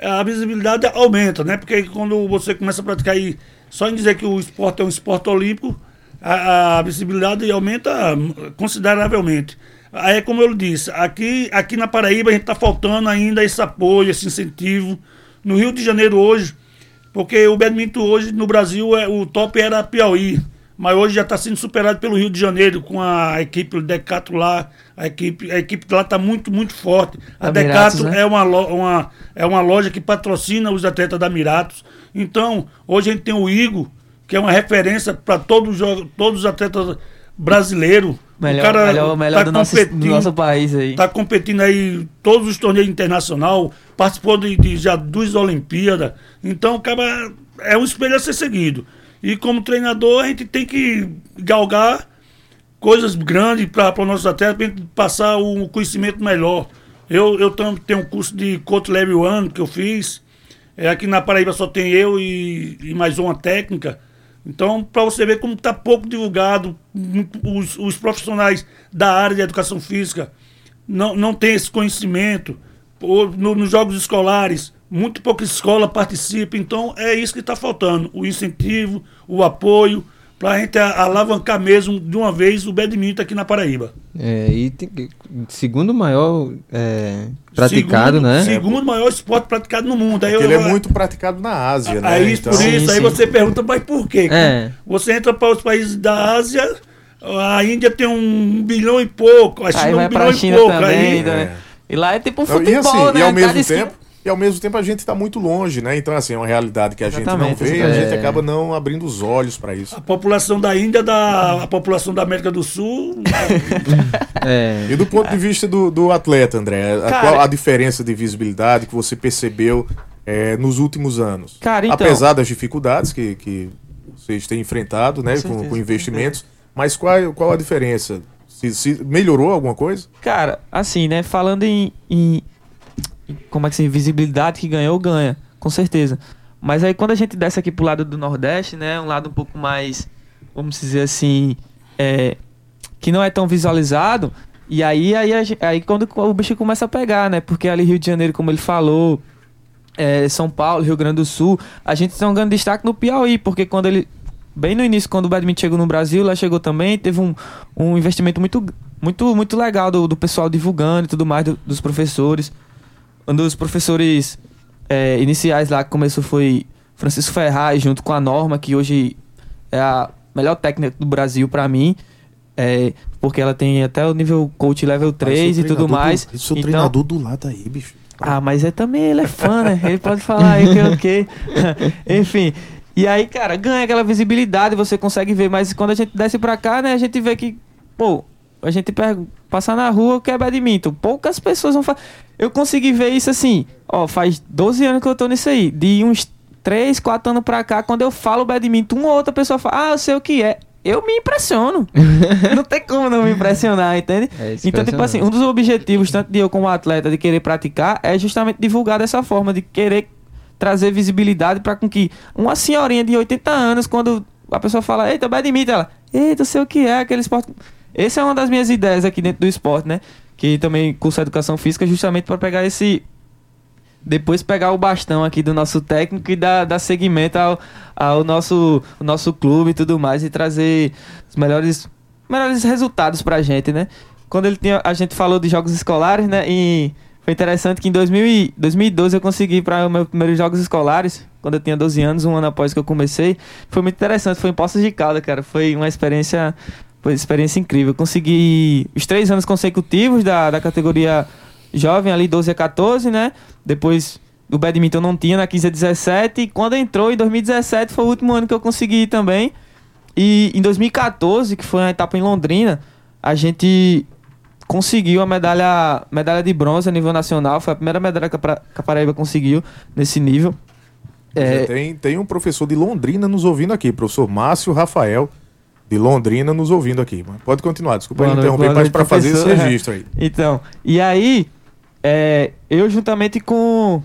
A visibilidade aumenta, né? Porque quando você começa a praticar aí, só em dizer que o esporte é um esporte olímpico, a, a visibilidade aumenta consideravelmente. Aí, como eu disse, aqui, aqui na Paraíba a gente está faltando ainda esse apoio, esse incentivo. No Rio de Janeiro hoje, porque o badminton hoje no Brasil, é, o top era Piauí. Mas hoje já está sendo superado pelo Rio de Janeiro com a equipe Decato lá. A equipe, a equipe lá está muito, muito forte. A, A Decato né? é, uma, uma, é uma loja que patrocina os atletas da Miratos. Então, hoje a gente tem o Igor, que é uma referência para todos, todos os atletas brasileiros. Melhor, melhor, melhor tá do, nosso, do nosso país aí. Tá competindo aí todos os torneios internacional, participou de, de já duas Olimpíadas. Então, o cara é um espelho a ser seguido. E como treinador, a gente tem que galgar coisas grandes para os nossos atletas, para gente passar um conhecimento melhor. Eu, eu tenho um curso de Coach Level 1 que eu fiz. É, aqui na Paraíba só tem eu e, e mais uma técnica. Então, para você ver como está pouco divulgado, os, os profissionais da área de educação física não, não têm esse conhecimento. Ou no- nos jogos escolares, muito pouca escola participa. Então, é isso que está faltando: o incentivo, o apoio, para a gente a- alavancar mesmo de uma vez o badminton aqui na Paraíba. É, e tem segundo maior é, praticado, segundo, né? Segundo maior esporte praticado no mundo. Aí Porque eu- ele é muito praticado na Ásia, né? Aí, Então, por isso, Sim, aí sim. você pergunta, mas por quê? É. Você entra para os países da Ásia, a Índia tem um bilhão e pouco, a China Aí um bilhão e pouco. também. Aí, né? É. E lá é tipo um futebol, e assim, né? e ao mesmo tempo, e ao mesmo tempo a gente está muito longe, né? Então assim, é uma realidade que a gente não Exatamente, vê e a exatamente. gente acaba não abrindo os olhos para isso. a população da Índia, da, a população da América do Sul, É, E do ponto de vista do, do atleta, André, a, Cara- qual a diferença de visibilidade que você percebeu é, nos últimos anos? Cara, então- Apesar das dificuldades que, que vocês têm enfrentado, né, Com com, com investimentos, mas qual, qual a diferença? Se, se melhorou alguma coisa? Cara, assim, né? Falando em- em- Como é que se diz? Visibilidade que ganhou, ganha. Com certeza. Mas aí quando a gente desce aqui pro lado do Nordeste, né? Um lado um pouco mais. Vamos dizer assim. é, que não é tão visualizado. E aí, aí, aí quando o bicho começa a pegar, né? Porque ali Rio de Janeiro, como ele falou. é, São Paulo, Rio Grande do Sul, a gente tem um grande destaque no Piauí, porque quando ele. Bem no início, quando o badminton chegou no Brasil, lá chegou também, teve um, um investimento muito, muito, muito legal do, do pessoal divulgando e tudo mais, do- dos professores. Um dos professores é, iniciais lá que começou foi Francisco Ferraz, junto com a Norma, que hoje é a melhor técnica do Brasil pra mim. é, porque ela tem até o nível coach level 3 e tudo mais. Sou Então- treinador do lado aí, bicho. ah, mas é também, ele é fã, né? Ele pode falar aí que o quê. Enfim. E aí, cara, ganha aquela visibilidade, você consegue ver. Mas quando a gente desce pra cá, né, a gente vê que, pô, a gente pega, passar na rua, que é badminton? Poucas pessoas vão falar. Eu consegui ver isso assim, ó, faz 12 anos que eu tô nisso aí. De uns 3, 4 anos pra cá, quando eu falo badminton, uma ou outra pessoa fala, ah, eu sei o que é. Eu me impressiono. não tem como não me impressionar, entende? É então, tipo assim, um dos objetivos, tanto de eu como atleta, de querer praticar, é justamente divulgar dessa forma, de querer trazer visibilidade para com que uma senhorinha de 80 anos, quando a pessoa fala, eita, badminton, ela, eita, sei o que é aquele esporte. Essa é uma das minhas ideias aqui dentro do esporte, né? Que também curso educação física justamente para pegar esse depois pegar o bastão aqui do nosso técnico e dar, dar seguimento ao, ao nosso, nosso clube e tudo mais e trazer os melhores, melhores resultados pra gente, né? Quando ele tinha, a gente falou de jogos escolares, né? E foi interessante que em 2000 e 2012 eu consegui para meus primeiros jogos escolares, quando eu tinha 12 anos, um ano após que eu comecei. Foi muito interessante, foi em Poços de Calda, cara. Foi uma experiência, foi uma experiência incrível. Consegui os três anos consecutivos da, da categoria jovem, ali 12 a 14, né? Depois do badminton não tinha, na 15 a 17. E quando entrou em 2017 foi o último ano que eu consegui também. E em 2014, que foi uma etapa em Londrina, a gente conseguiu a medalha, medalha de bronze a nível nacional. Foi a primeira medalha que a Pra- que a Paraíba conseguiu nesse nível. É, Tem, tem um professor de Londrina nos ouvindo aqui, professor Márcio Rafael, de Londrina, nos ouvindo aqui. Mas pode continuar, desculpa Boa interromper, mas para fazer esse registro aí. Então, e aí, é, eu juntamente com.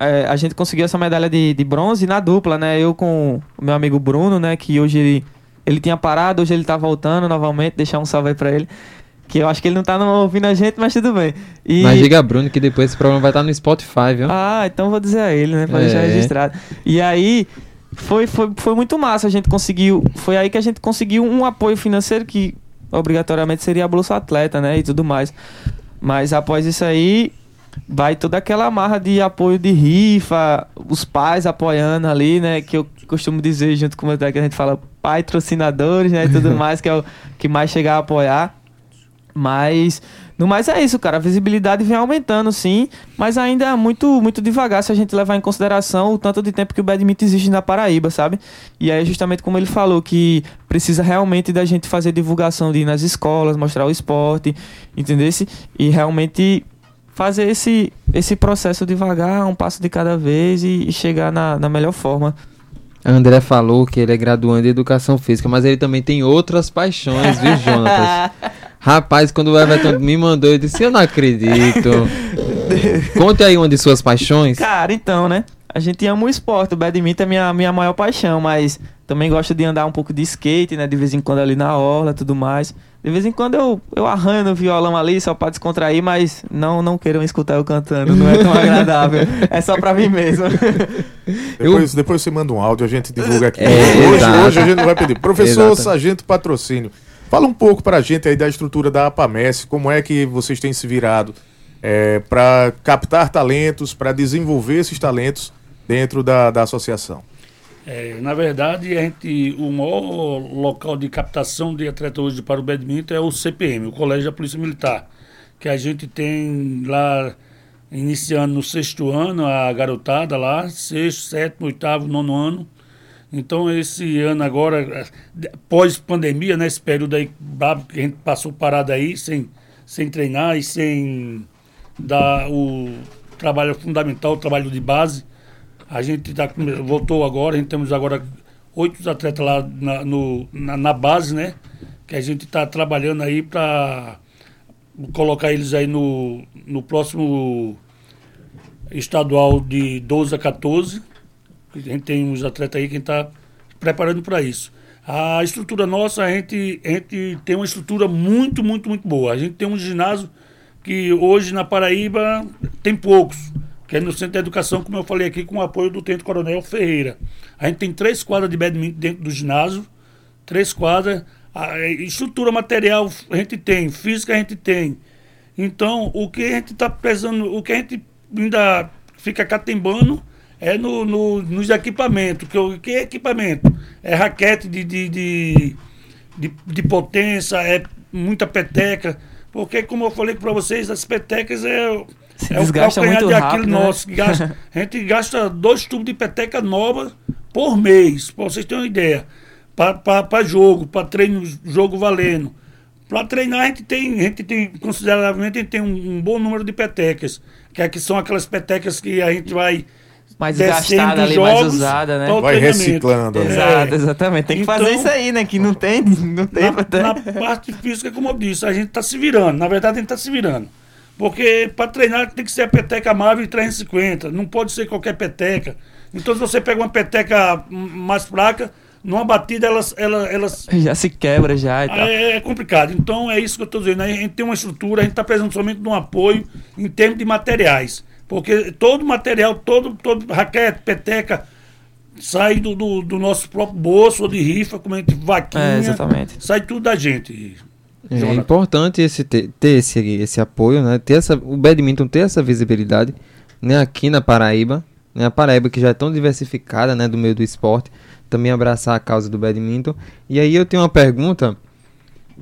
é, a gente conseguiu essa medalha de, de bronze na dupla, né? Eu com o meu amigo Bruno, né? Que hoje ele, ele tinha parado, hoje ele tá voltando novamente. Deixar um salve aí pra ele. Que eu acho que ele não tá não ouvindo a gente, mas tudo bem. E... Mas diga a Bruno que depois esse programa vai estar no Spotify, viu? Ah, então vou dizer a ele, né? Pra É. deixar registrado. E aí, foi, foi, foi muito massa. A gente conseguiu. Foi aí que a gente conseguiu um apoio financeiro que obrigatoriamente seria a Bolsa Atleta, né? E tudo mais. Mas após isso aí, vai toda aquela marra de apoio de rifa, os pais apoiando ali, né? Que eu costumo dizer junto com o que a gente fala patrocinadores, né? E tudo mais, que é o que mais chegar a apoiar. Mas, no mais é isso, cara. A visibilidade vem aumentando, sim, mas ainda é muito, muito devagar se a gente levar em consideração o tanto de tempo que o badminton existe na Paraíba, sabe? E aí, justamente como ele falou, que precisa realmente da gente fazer divulgação de ir nas escolas, mostrar o esporte, entendesse? E realmente fazer esse, esse processo devagar, um passo de cada vez e, e chegar na, na melhor forma. André falou que ele é graduando em educação física, mas ele também tem outras paixões, viu, Jonatas? Rapaz, quando o Everton me mandou, eu disse: Eu não acredito. Conte aí uma de suas paixões. Cara, então, né? A gente ama o esporte, o badminton é minha, minha maior paixão, mas também gosto de andar um pouco de skate, né? De vez em quando ali na orla tudo mais. De vez em quando eu, eu arranho no violão ali só pra descontrair, mas não, não queiram escutar eu cantando, não é tão agradável. é só pra mim mesmo. Depois, depois você manda um áudio, a gente divulga aqui. É, hoje, exato. hoje a gente não vai pedir. Professor Exato. Sargento Patrocínio, fala um pouco pra gente aí da estrutura da APAMES, como é que vocês têm se virado é, para captar talentos, para desenvolver esses talentos dentro da, da associação. É, na verdade, a gente, o maior local de captação de atleta hoje para o badminton é o CPM, o Colégio da Polícia Militar, que a gente tem lá, iniciando no sexto ano, a garotada lá, sexto, sétimo, oitavo, nono ano. Então, esse ano agora, pós-pandemia, nesse período aí brabo que a gente passou parado aí, sem, sem treinar e sem dar o trabalho fundamental, o trabalho de base, a gente tá, voltou agora, a gente temos agora oito atletas lá na, no, na, na base, né? Que a gente está trabalhando aí para colocar eles aí no, no próximo estadual de 12 a 14. A gente tem uns atletas aí que está preparando para isso. A estrutura nossa, a gente, a gente tem uma estrutura muito, muito, muito boa. A gente tem um ginásio que hoje na Paraíba tem poucos, que é no Centro de Educação, como eu falei aqui, com o apoio do Tenente Coronel Ferreira. A gente tem três quadras de badminton dentro do ginásio, três quadras. A estrutura material a gente tem, física a gente tem. Então, o que a gente está pesando, o que a gente ainda fica catembando é no, no- nos equipamentos. Que, o que é equipamento? É raquete de, de, de, de, de potência, é muita peteca. Porque, como eu falei para vocês, as petecas é, Se é o calcanhar de aquele né? nosso. que gasta- a gente gasta dois tubos de peteca nova por mês, para vocês terem uma ideia. Para jogo, para treino, jogo valendo. Para treinar, a gente tem, a gente tem consideravelmente, a gente tem um, um bom número de petecas. Que aqui são aquelas petecas que a gente vai Mais gastada ali, mais usada, né? Vai reciclando, né? Exato, É. exatamente. Tem que Então- fazer isso aí, né? Que não tem, não tem. Na, na parte física, como eu disse, a gente está se virando. Na verdade, a gente está se virando. Porque para treinar tem que ser a peteca Marvel 350. Não pode ser qualquer peteca. Então, se você pega uma peteca mais fraca, numa batida elas, elas, elas Já se quebra já e tal. é, é complicado. Então é isso que eu estou dizendo. A gente tem uma estrutura, a gente está precisando somente de um apoio em termos de materiais. Porque todo material, todo, todo raquete, peteca, sai do, do, do nosso próprio bolso ou de rifa, como a gente vaquinha. É, exatamente. Sai tudo da gente. É Jonathan. importante esse ter, ter esse, esse apoio, né? Ter essa, o badminton ter essa visibilidade, né? Aqui na Paraíba, né? A Paraíba que já é tão diversificada, né? Do meio do esporte, também abraçar a causa do badminton. E aí eu tenho uma pergunta,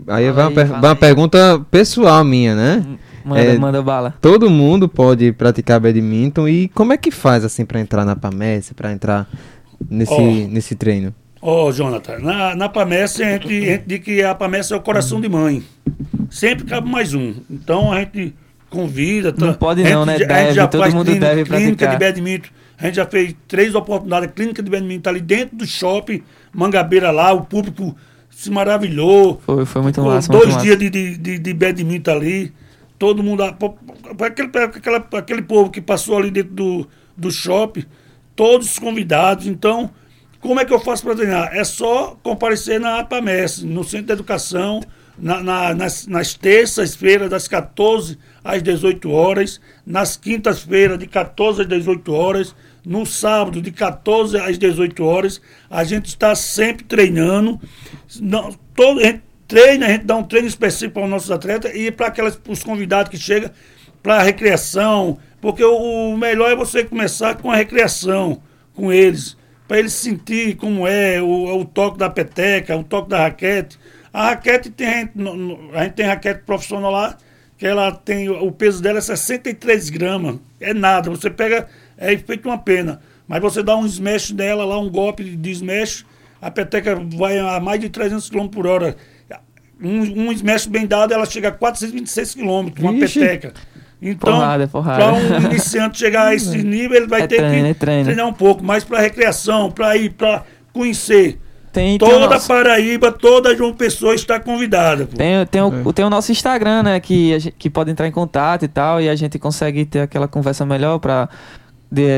aí vai uma, per- vai uma pergunta pessoal minha, né? Manda, É, manda bala. Todo mundo pode praticar badminton e como é que faz assim pra entrar na PAMES, pra entrar nesse, Ó. nesse treino? Ó, Jonathan, na, na PAMES a gente, a gente diz que a PAMES é o coração de mãe. Sempre cabe mais um. Então a gente convida. tá? Não pode a gente não, né? a gente Deve, já todo faz mundo clínica, deve clínica praticar. de badminton. A gente já fez três oportunidades. Clínica de badminton tá ali dentro do shopping, Mangabeira lá, o público se maravilhou. Foi, foi muito massa. dois muito massa. dias de, de, de, de badminton ali. Todo mundo. Aquele, aquela, aquele povo que passou ali dentro do, do shopping, todos convidados. Então, como é que eu faço para treinar? É só comparecer na APAMES, no Centro de Educação, na- na- nas, nas terças-feiras, das 14 às 18 horas, nas quintas-feiras, de 14 às 18 horas, no sábado, de 14 às 18 horas. A gente está sempre treinando. Não, todo, a treina, a gente dá um treino específico para os nossos atletas e para aqueles os convidados que chegam, para recreação, porque o, o melhor é você começar com a recreação com eles, para eles sentir como é o, o toque da peteca, o toque da raquete. A raquete tem, a gente tem raquete profissional lá, que ela tem, o peso dela é 63 gramas, é nada, você pega, é feito uma pena, mas você dá um smash nela lá, um golpe de smash, a peteca vai a mais de 300 km por hora. Um, um smash bem dado, ela chega a 426 km, uma Ixi. peteca. Então, para um iniciante chegar a esse nível, ele vai é ter treino, que é treino. treinar um pouco, mais para recreação, para ir, para conhecer. Tem, toda tem nosso... Paraíba, toda João Pessoa está convidada. Pô. Tem, tem, o, é. tem o nosso Instagram, né? Que, gente, que pode entrar em contato e tal, e a gente consegue ter aquela conversa melhor para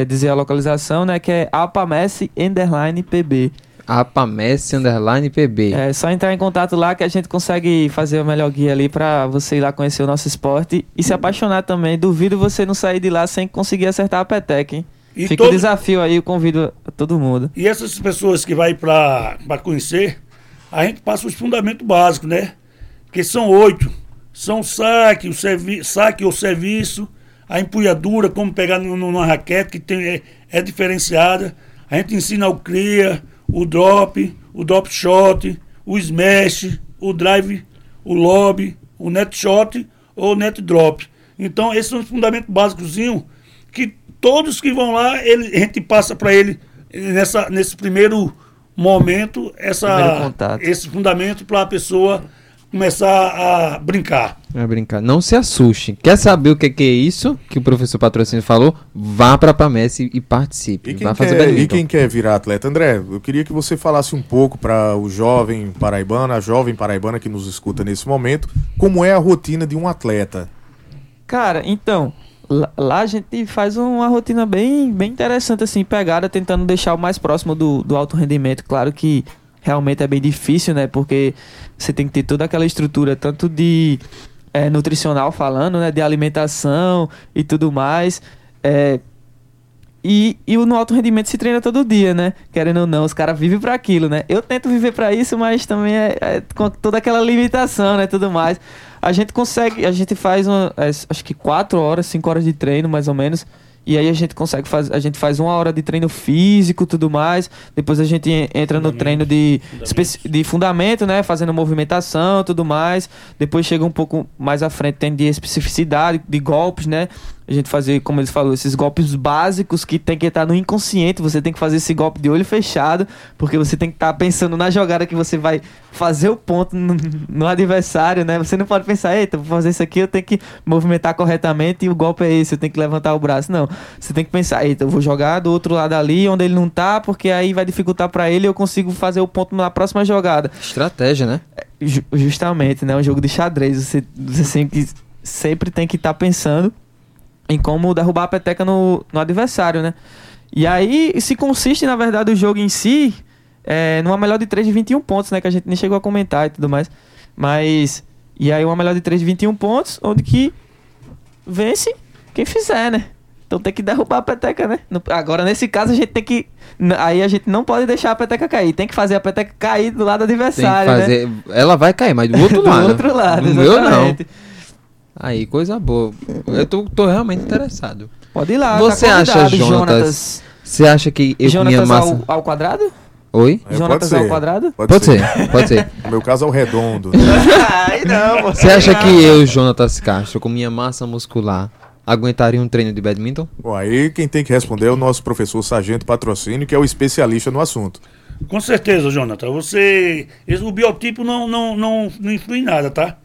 dizer a localização, né? Que é apamesse underline pb. Apamesse underline pb. É só entrar em contato lá que a gente consegue fazer o melhor guia ali para você ir lá conhecer o nosso esporte e se apaixonar também. Duvido você não sair de lá sem conseguir acertar a peteca, hein? E Fica todo... o desafio aí, eu convido todo mundo. E essas pessoas que vai para conhecer, a gente passa os fundamentos básicos, né? Que são oito. São saque, o servi saque ou serviço, a empunhadura, como pegar numa raquete que tem, é, é diferenciada. A gente ensina o cria, o drop, o drop shot, o smash, o drive, o lobby, o net shot ou net drop. Então, esses são os fundamentos básicos que todos que vão lá, ele, a gente passa para ele nessa, nesse primeiro momento essa, esse fundamento para a pessoa começar a brincar. A brincar. Não se assuste. Quer saber o que, que é isso que o professor Patrocínio falou? Vá para a PAMES e participe. E quem, quer, e quem quer virar atleta? André, eu queria que você falasse um pouco para o jovem paraibano, a jovem paraibana que nos escuta nesse momento, como é a rotina de um atleta. Cara, então, lá a gente faz uma rotina bem, bem interessante, assim, pegada, tentando deixar o mais próximo do, do alto rendimento. Claro que realmente é bem difícil, né? Porque você tem que ter toda aquela estrutura, tanto de é, nutricional falando, né? De alimentação e tudo mais. É, e, e no alto rendimento se treina todo dia, né? Querendo ou não, os caras vivem para aquilo, né? Eu tento viver para isso, mas também é, é, com toda aquela limitação, né? Tudo mais. A gente consegue, a gente faz uma, é, acho que 4 horas, 5 horas de treino, mais ou menos. E aí a gente consegue fazer, a gente faz uma hora de treino físico tudo mais. Depois a gente entra no treino de, de fundamento, né? Fazendo movimentação tudo mais. Depois chega um pouco mais à frente, tem de especificidade, de golpes, né? A gente fazer, como eles falaram, esses golpes básicos que tem que estar no inconsciente. Você tem que fazer esse golpe de olho fechado, porque você tem que estar pensando na jogada que você vai fazer o ponto no, no, adversário, né? Você não pode pensar, eita, vou fazer isso aqui, eu tenho que movimentar corretamente e o golpe é esse, eu tenho que levantar o braço. Não. Você tem que pensar, eita, eu vou jogar do outro lado ali, onde ele não tá, porque aí vai dificultar para ele e eu consigo fazer o ponto na próxima jogada. Estratégia, né? É, justamente, né? Um jogo de xadrez. Você, você sempre, sempre tem que estar pensando em como derrubar a peteca no, no adversário, né? E aí se consiste, na verdade, o jogo em si é, numa melhor de 3 de 21 pontos, né? Que a gente nem chegou a comentar e tudo mais. Mas. E aí uma melhor de 3 de 21 pontos, onde que vence quem fizer, né? Então tem que derrubar a peteca, né? Agora, nesse caso, a gente tem que. Aí a gente não pode deixar a peteca cair. Tem que fazer a peteca cair do lado do adversário. Fazer... Né? Ela vai cair, mas do outro do lado. Do outro lado, no meu não. Aí, coisa boa. Eu tô, tô realmente interessado. Pode ir lá. Você tá acha, Jonatas? Você acha que eu Jonatas minha massa... ao, ao quadrado? Oi? É, Jonatas ao quadrado? Pode, pode ser. ser. pode ser. No meu caso é o redondo. Aí não, Você acha que eu, Jonatas Castro, com minha massa muscular, aguentaria um treino de badminton? Bom, aí quem tem que responder é o nosso professor Sargento Patrocínio, que é o especialista no assunto. Com certeza, Jonathan. Você. O biotipo não, não, não, não influi em nada, tá?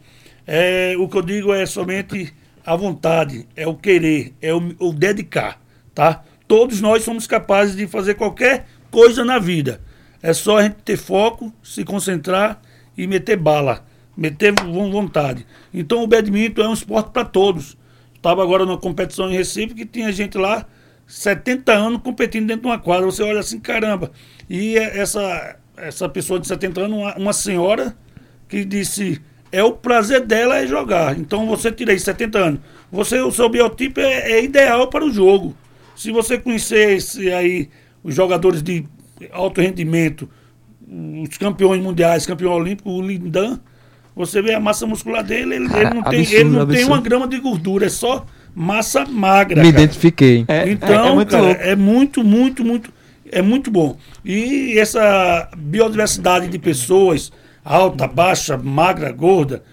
É, o que eu digo é somente a vontade, é o querer, é o, o dedicar, tá? Todos nós somos capazes de fazer qualquer coisa na vida. É só a gente ter foco, se concentrar e meter bala, meter vontade. Então o badminton é um esporte para todos. Estava agora numa competição em Recife que tinha gente lá, 70 anos, competindo dentro de uma quadra. Você olha assim, caramba. E é essa, essa pessoa de 70 anos, uma, uma senhora, que disse é o prazer dela é jogar. Então você tirei 70 anos. Você, o seu biotipo é, é ideal para o jogo. Se você conhecer esse, aí os jogadores de alto rendimento, os campeões mundiais, campeão olímpico, o Lindan, você vê a massa muscular dele, ele, ele não, tem, ele não tem uma grama de gordura, é só massa magra. Me cara. identifiquei. É, Então, é, é muito cara, louco. é muito, muito, muito, é muito bom. E essa biodiversidade de pessoas, alta, baixa, magra, gorda,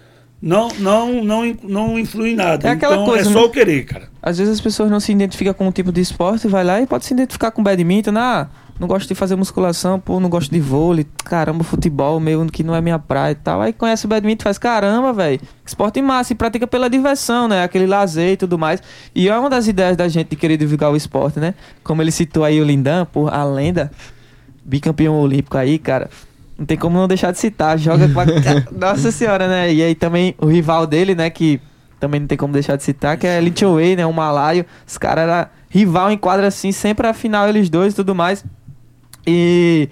não, não, não, não influi em nada. É aquela então coisa, é só né? o querer, cara. Às vezes as pessoas não se identificam com um tipo de esporte, vai lá e pode se identificar com badminton. Ah, não gosto de fazer musculação, pô, não gosto de vôlei, caramba, futebol, meio que não é minha praia e tal. Aí conhece o badminton e faz, caramba, velho, esporte massa e pratica pela diversão, né? Aquele lazer e tudo mais. E é uma das ideias da gente de querer divulgar o esporte, né? Como ele citou aí o Lindan, pô, a lenda, bicampeão olímpico aí, cara. Não tem como não deixar de citar, joga com a... Nossa senhora, né? E aí também o rival dele, né, que também não tem como deixar de citar, que é Lin Wei, né, um malaio. Os caras eram rival em quadra assim, sempre a final eles dois e tudo mais. E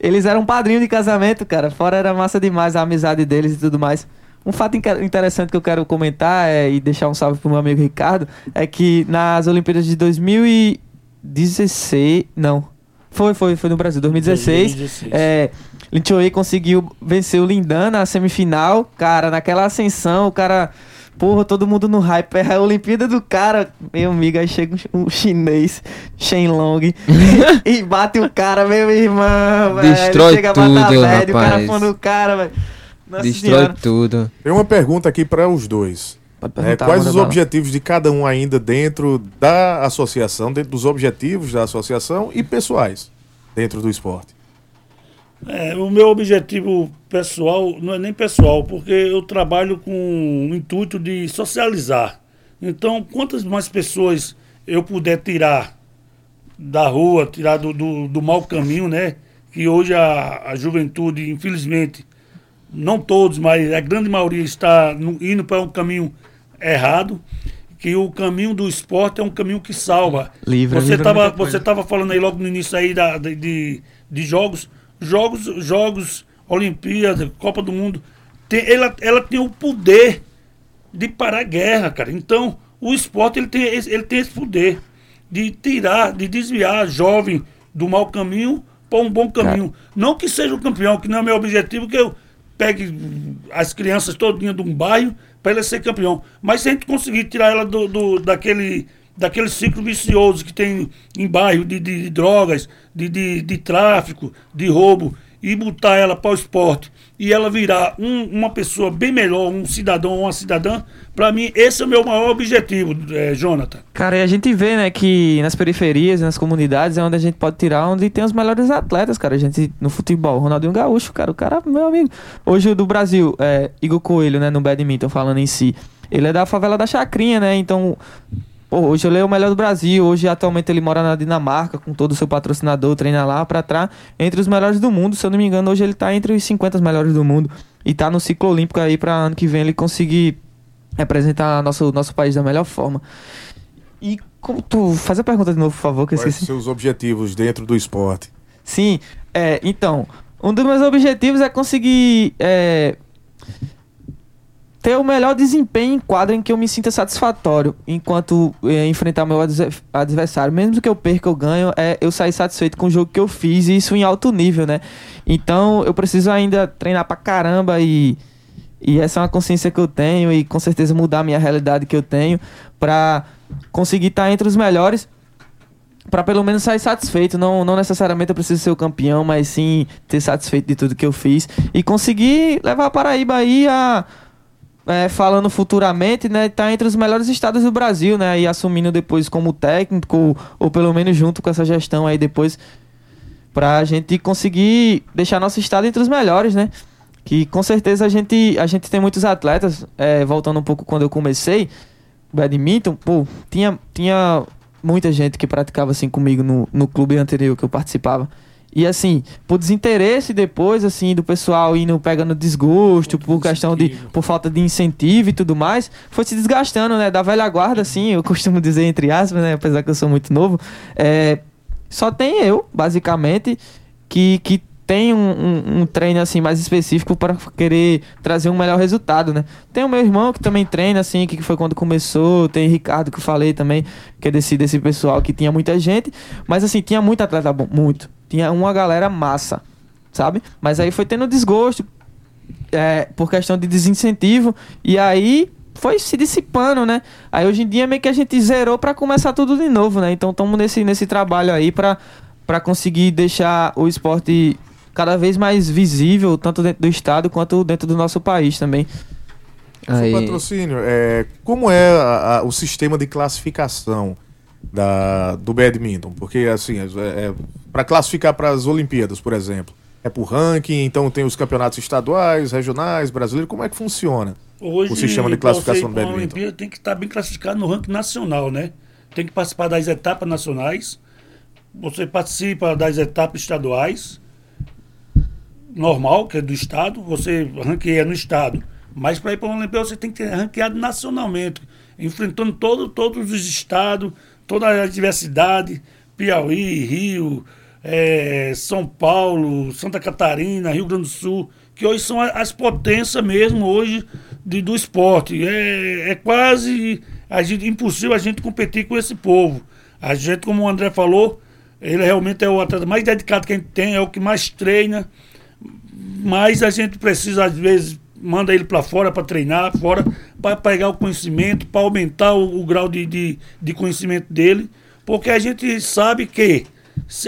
eles eram padrinho de casamento, cara. Fora era massa demais a amizade deles e tudo mais. Um fato interessante que eu quero comentar é, e deixar um salve pro meu amigo Ricardo é que nas Olimpíadas de 2016, não, foi, foi, foi no Brasil, 2016, 2016. é, Lin Wei conseguiu vencer o Lindan na semifinal, cara, naquela ascensão, o cara, porra, todo mundo no hype, é a Olimpíada do cara, meu amigo, aí chega um, chinês, Shenlong, e bate o cara, meu irmão, velho, Destrói chega a matar tudo, velho, o cara rapaz. pondo o cara, velho. Nossa Destrói senhora. tudo. Tem uma pergunta aqui para os dois. Pode É, perguntar, quais os objetivos de cada um ainda dentro da associação, dentro dos objetivos da associação e pessoais dentro do esporte? É, o meu objetivo pessoal não é nem pessoal, porque eu trabalho com o intuito de socializar. Então, quantas mais pessoas eu puder tirar da rua, tirar do, do, do mau caminho, né? Que hoje a, a juventude, infelizmente, não todos, mas a grande maioria está no- indo para um caminho errado. Que o caminho do esporte é um caminho que salva. Livra, você estava coisa. você estava falando aí logo no início aí da, de, de jogos, jogos, jogos, Olimpíada, Copa do Mundo. Tem, ela, ela tem o poder de parar a guerra, cara. Então, o esporte ele tem, esse- ele tem esse poder de tirar, de desviar jovem do mau caminho para um bom caminho. Não que seja o campeão, que não é meu objetivo, que eu pegue as crianças todinhas de um bairro para ele ser campeão. Mas se a gente conseguir tirar ela do, do- daquele, daquele ciclo vicioso que tem em bairro de, de- de drogas, de, de, de tráfico, de roubo, e botar ela para o esporte e ela virar um- uma pessoa bem melhor, um cidadão ou uma cidadã, para mim esse é o meu maior objetivo, eh, Jonathan. Cara, e a gente vê, né, que nas periferias, nas comunidades, é onde a gente pode tirar onde tem os melhores atletas, cara. A gente, no futebol, Ronaldinho Gaúcho, cara, o cara, meu amigo. Hoje do Brasil, é, Igor Coelho, né, no badminton, falando em si. Ele é da favela da Chacrinha, né, então... Pô, hoje ele é o melhor do Brasil. Hoje, atualmente, ele mora na Dinamarca com todo o seu patrocinador, treina lá pra estar entre os melhores do mundo. Se eu não me engano, hoje ele tá entre os 50 melhores do mundo. E tá no ciclo olímpico aí pra ano que vem ele conseguir representar nosso, nosso país da melhor forma. E como tu. Faz a pergunta de novo, por favor, que eu esqueci. seus objetivos dentro do esporte? Sim, é, então, um dos meus objetivos é conseguir é, ter o melhor desempenho em quadra em que eu me sinta satisfatório enquanto é, enfrentar meu adver- adversário. Mesmo que eu perca ou ganho, é eu sair satisfeito com o jogo que eu fiz e isso em alto nível, né? Então eu preciso ainda treinar pra caramba e, e essa é uma consciência que eu tenho e com certeza mudar a minha realidade que eu tenho pra conseguir estar entre os melhores Pra pelo menos sair satisfeito. Não, não necessariamente eu preciso ser o campeão, mas sim ter satisfeito de tudo que eu fiz. E conseguir levar a Paraíba aí a. é, falando futuramente, né? Tá entre os melhores estados do Brasil, né? E assumindo depois como técnico, ou, pelo menos junto com essa gestão aí depois. Pra gente conseguir deixar nosso estado entre os melhores, né? Que com certeza a gente, a gente tem muitos atletas. é, voltando um pouco quando eu comecei, badminton, pô, tinha, tinha muita gente que praticava assim comigo no, no clube anterior que eu participava. E assim, por desinteresse depois, assim, do pessoal indo pegando desgosto, por questão de. por falta de incentivo e tudo mais, foi se desgastando, né? Da velha guarda, assim, eu costumo dizer entre aspas, né? Apesar que eu sou muito novo. É, só tem eu, basicamente, que, que tem um, um, um treino assim mais específico para querer trazer um melhor resultado, né? Tem o meu irmão que também treina assim, que foi quando começou, tem Ricardo que eu falei também, que é desse, desse pessoal que tinha muita gente, mas assim, tinha muito atleta bom, muito. Tinha uma galera massa, sabe? Mas aí foi tendo desgosto, é, por questão de desincentivo, e aí foi se dissipando, né? Aí hoje em dia meio que a gente zerou para começar tudo de novo, né? Então estamos nesse, nesse trabalho aí para para conseguir deixar o esporte cada vez mais visível, tanto dentro do estado quanto dentro do nosso país também. Aí... patrocínio, é, como é a, a, o sistema de classificação da, do badminton? Porque, assim, é, é para classificar para as Olimpíadas, por exemplo, é por ranking, então tem os campeonatos estaduais, regionais, brasileiros, como é que funciona Hoje, o sistema de classificação do badminton? A Olimpíada tem que estar bem classificado no ranking nacional, né? Tem que participar das etapas nacionais, você participa das etapas estaduais, normal, que é do estado, você ranqueia no estado. Mas para ir para a Olimpíada você tem que ter ranqueado nacionalmente, enfrentando todo, todos os estados, toda a diversidade, Piauí, Rio, é, São Paulo, Santa Catarina, Rio Grande do Sul, que hoje são as potências mesmo hoje de, do esporte. É, é quase a gente, impossível a gente competir com esse povo. A gente, como o André falou, ele realmente é o atleta mais dedicado que a gente tem, é o que mais treina. Mas a gente precisa, às vezes, manda ele para fora para treinar, fora, para pegar o conhecimento, para aumentar o, o grau de, de, de, conhecimento dele. Porque a gente sabe que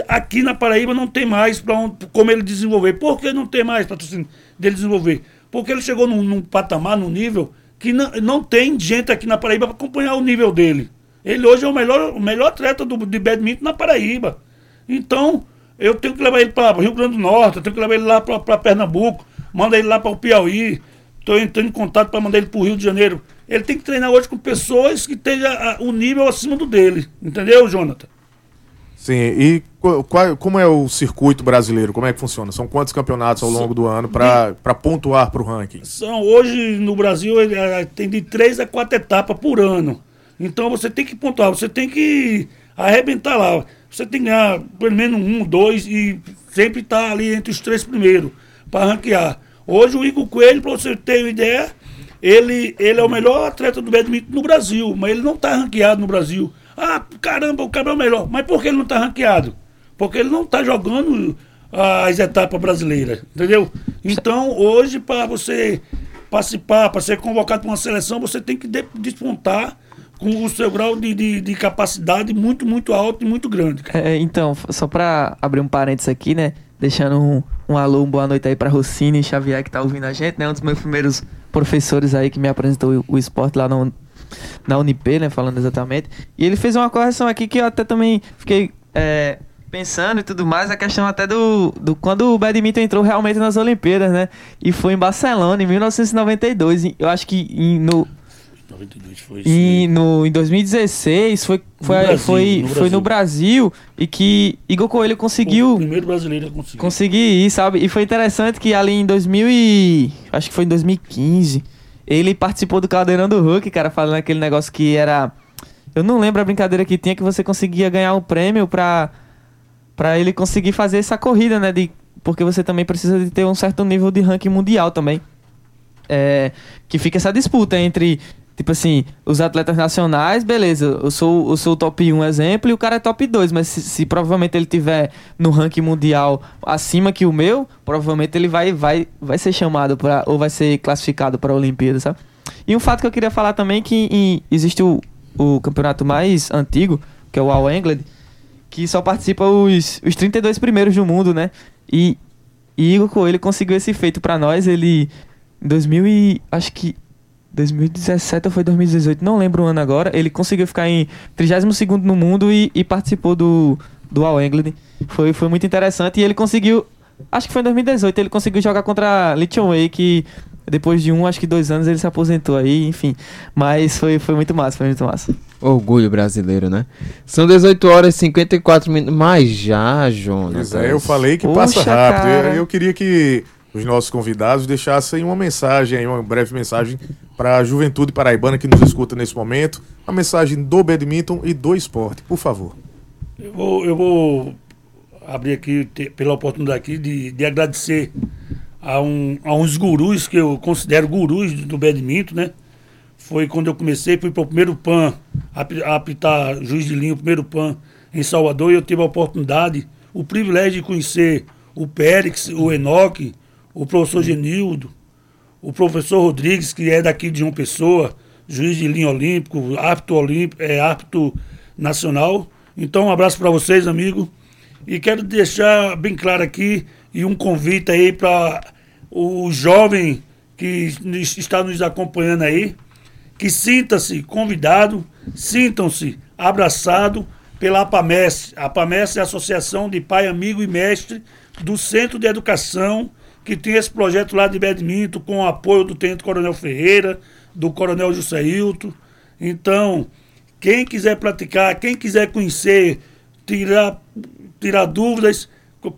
aqui na Paraíba não tem mais para como ele desenvolver. Por que não tem mais patrocínio dele desenvolver? Porque ele chegou num, num patamar, num nível, que não, não tem gente aqui na Paraíba para acompanhar o nível dele. Ele hoje é o melhor, o melhor atleta do, de badminton na Paraíba. Então, eu tenho que levar ele para Rio Grande do Norte, eu tenho que levar ele lá para Pernambuco, manda ele lá para o Piauí, estou entrando em contato para mandar ele para o Rio de Janeiro. Ele tem que treinar hoje com pessoas que tenham o nível acima do dele. Entendeu, Jonathan? Sim, e qual, como é o circuito brasileiro? Como é que funciona? São quantos campeonatos ao longo do ano para pontuar para o ranking? São, hoje no Brasil é, tem de três a quatro etapas por ano. Então você tem que pontuar, você tem que arrebentar lá. Você tem que ganhar pelo menos um, dois e sempre estar tá ali entre os três primeiros para ranquear. Hoje o Igor Coelho, para você ter uma ideia, ele, ele é o melhor atleta do badminton no Brasil, mas ele não está ranqueado no Brasil. Ah, caramba, o cara é o melhor. Mas por que ele não está ranqueado? Porque ele não está jogando as etapas brasileiras, entendeu? Então, hoje, para você participar, para ser convocado para uma seleção, você tem que despontar com o seu grau de, de, de, capacidade muito, muito alto e muito grande. É, então, só para abrir um parênteses aqui, né? Deixando um, um alô, uma boa noite aí para Rossini Xavier, que tá ouvindo a gente, né? Um dos meus primeiros professores aí que me apresentou o, o esporte lá no, na Unip, né? Falando exatamente. E ele fez uma correção aqui que eu até também fiquei é, pensando e tudo mais, a questão até do, do quando o badminton entrou realmente nas Olimpíadas, né? E foi em Barcelona, em 1992. Eu acho que em, no 92 foi isso. E no, em 2016 foi, foi, no Brasil, foi, no foi no Brasil e que Igor Coelho conseguiu. O primeiro brasileiro a conseguir. Conseguir ir, sabe? E foi interessante que ali em 2000 e. Acho que foi em 2015. Ele participou do Caldeirão do Hulk, cara, falando aquele negócio que era. Eu não lembro a brincadeira que tinha que você conseguia ganhar um prêmio pra, pra ele conseguir fazer essa corrida, né? De, porque você também precisa de ter um certo nível de ranking mundial também. É, que fica essa disputa entre Tipo assim, os atletas nacionais, beleza, eu sou, eu sou o top 1 exemplo e o cara é top 2, mas se, se, provavelmente ele tiver no ranking mundial acima que o meu, provavelmente ele vai, vai, vai ser chamado para ou vai ser classificado para a Olimpíada, sabe? E um fato que eu queria falar também é que em, existe o, o campeonato mais antigo, que é o All England, que só participa os, os 32 primeiros do mundo, né? E, e Igor Coelho conseguiu esse feito para nós, ele em 2000 e acho que 2017 ou foi 2018, não lembro o ano agora. Ele conseguiu ficar em 32 no mundo e, e, participou do, do All England. Foi, foi muito interessante e ele conseguiu. Acho que foi em 2018, ele conseguiu jogar contra Lithium Way, que depois de um, acho que dois anos, ele se aposentou aí, enfim. Mas foi, foi muito massa, foi muito massa. Orgulho brasileiro, né? São 18 horas e 54 minutos. Mas já, Jonas. é, eu falei que Poxa, passa rápido. Eu, eu queria que os nossos convidados deixassem uma mensagem, uma breve mensagem para a juventude paraibana que nos escuta nesse momento, a mensagem do badminton e do esporte, por favor. Eu vou, eu vou abrir aqui pela oportunidade aqui de, de agradecer a, um, a uns gurus que eu considero gurus do badminton, né? Foi quando eu comecei, fui para o primeiro PAN, a apitar juiz de linha, o primeiro PAN em Salvador, e eu tive a oportunidade, o privilégio de conhecer o Périx, o Enoque, o professor Genildo, o professor Rodrigues, que é daqui de uma pessoa, juiz de linha olímpico, árbitro olímpico, é árbitro nacional. Então, um abraço para vocês, amigo. E quero deixar bem claro aqui e um convite aí para o jovem que está nos acompanhando aí, que sinta-se convidado, sintam-se abraçado pela APAMES. A APAMES é a Associação de Pai, Amigo e Mestre do Centro de Educação, que tem esse projeto lá de badminton com o apoio do Tenente Coronel Ferreira, do Coronel Juscelilto. Então, quem quiser praticar, quem quiser conhecer, tirar, tirar dúvidas,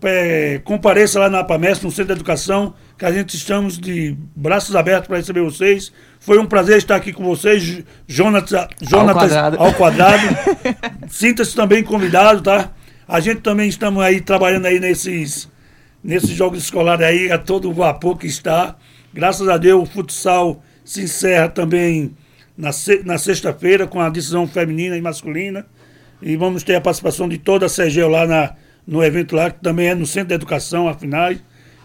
é, compareça lá na APAMES, no Centro de Educação, que a gente estamos de braços abertos para receber vocês. Foi um prazer estar aqui com vocês, Jonatas, Jonatas ao quadrado. Ao quadrado. Sinta-se também convidado, tá? A gente também estamos aí trabalhando aí nesses, nesses jogos escolares aí, a todo o vapor que está. Graças a Deus, o futsal se encerra também na, na sexta-feira com a decisão feminina e masculina. E vamos ter a participação de toda a CGEL lá na, no evento lá, que também é no Centro de Educação, afinal.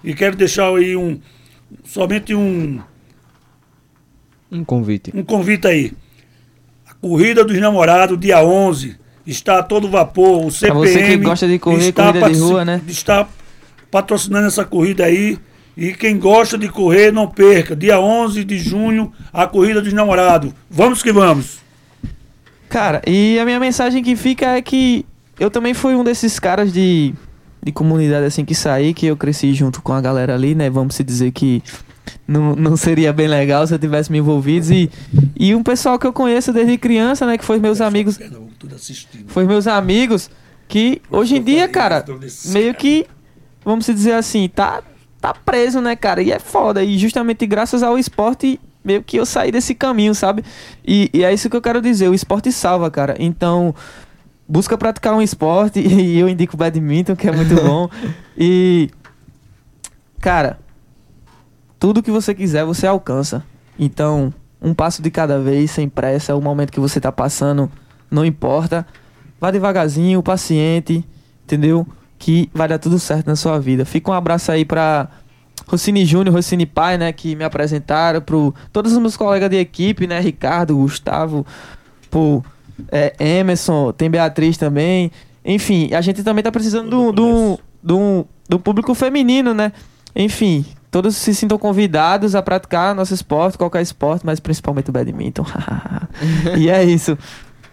E quero deixar aí um. Somente um. Um convite. Um convite aí. A Corrida dos Namorados, dia 11. Está a todo vapor. O CPM. Pra você que gosta de correr, corrida de rua, né? Está patrocinando essa corrida aí. E quem gosta de correr, não perca. Dia 11 de junho, a Corrida dos Namorados. Vamos que vamos. Cara, e a minha mensagem que fica é que eu também fui um desses caras de de comunidade assim que saí, que eu cresci junto com a galera ali, né? Vamos se dizer que não, não seria bem legal se eu tivesse me envolvido. E, e um pessoal que eu conheço desde criança, né? Que foi meus amigos. Foi meus amigos que hoje em dia, cara, meio que, vamos se dizer assim, tá, tá preso, né, cara? E é foda. E justamente graças ao esporte, meio que eu saí desse caminho, sabe? E, e é isso que eu quero dizer, o esporte salva, cara. Então busca praticar um esporte e eu indico badminton, que é muito bom. e cara, tudo que você quiser você alcança. Então, um passo de cada vez, sem pressa, o momento que você tá passando, não importa. Vá devagarzinho, paciente, entendeu? Que vai dar tudo certo na sua vida. Fica um abraço aí pra Rossini Júnior, Rossini Pai, né, que me apresentaram, pro todos os meus colegas de equipe, né, Ricardo, Gustavo, pro é, Emerson, tem Beatriz também. Enfim, a gente também tá precisando do, do, do, do público feminino, né? Enfim, todos se sintam convidados a praticar nosso esporte, qualquer esporte, mas principalmente o badminton. e é isso.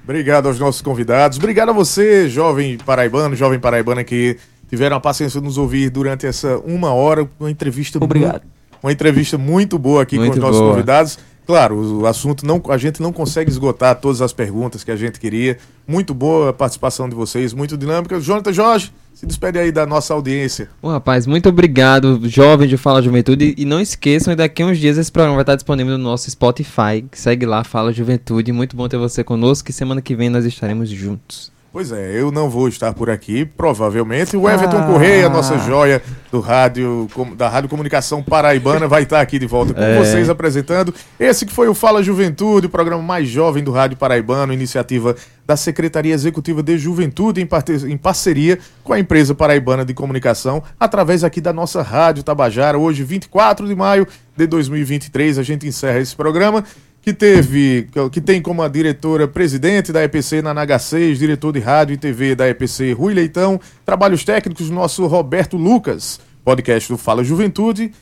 Obrigado aos nossos convidados. Obrigado a você, jovem paraibano, jovem paraibana que tiveram a paciência de nos ouvir durante essa uma hora, uma entrevista Obrigado. Muito, uma entrevista muito boa aqui muito com os nossos boa. convidados. Claro, o assunto não, a gente não consegue esgotar todas as perguntas que a gente queria. Muito boa a participação de vocês, muito dinâmica. Jonathan Jorge, se despede aí da nossa audiência. Bom, rapaz, muito obrigado, jovem de Fala Juventude. E não esqueçam, daqui a uns dias esse programa vai estar disponível no nosso Spotify. Segue lá, Fala Juventude. Muito bom ter você conosco e semana que vem nós estaremos juntos. Pois é, eu não vou estar por aqui, provavelmente. O Everton ah. Correia, nossa joia do rádio, da Rádio Comunicação Paraibana, vai estar aqui de volta com é. vocês apresentando esse que foi o Fala Juventude, o programa mais jovem do Rádio Paraibano, iniciativa da Secretaria Executiva de Juventude em parceria com a empresa paraibana de comunicação, através aqui da nossa Rádio Tabajara. Hoje, 24 de maio de 2023, a gente encerra esse programa que teve, que tem como a diretora presidente da EPC na NH6, diretor de rádio e TV da EPC Rui Leitão, trabalhos técnicos nosso Roberto Lucas, podcast do Fala Juventude,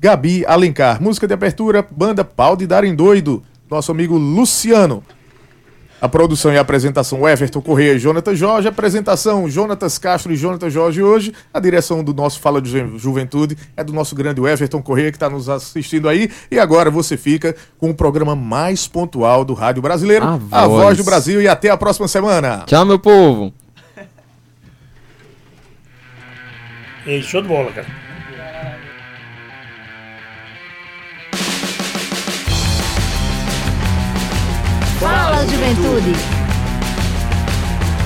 Gabi Alencar, música de abertura, banda Pau de Darem Doido, nosso amigo Luciano. A produção e a apresentação Everton Correia e Jonathan Jorge. Apresentação Jonatas Castro e Jonathan Jorge hoje. A direção do nosso Fala de Juventude é do nosso grande Everton Correia que está nos assistindo aí. E agora você fica com o programa mais pontual do Rádio Brasileiro, a, a voz. voz do Brasil. E até a próxima semana. Tchau, meu povo. Ei, show de bola, cara. Fala, juventude!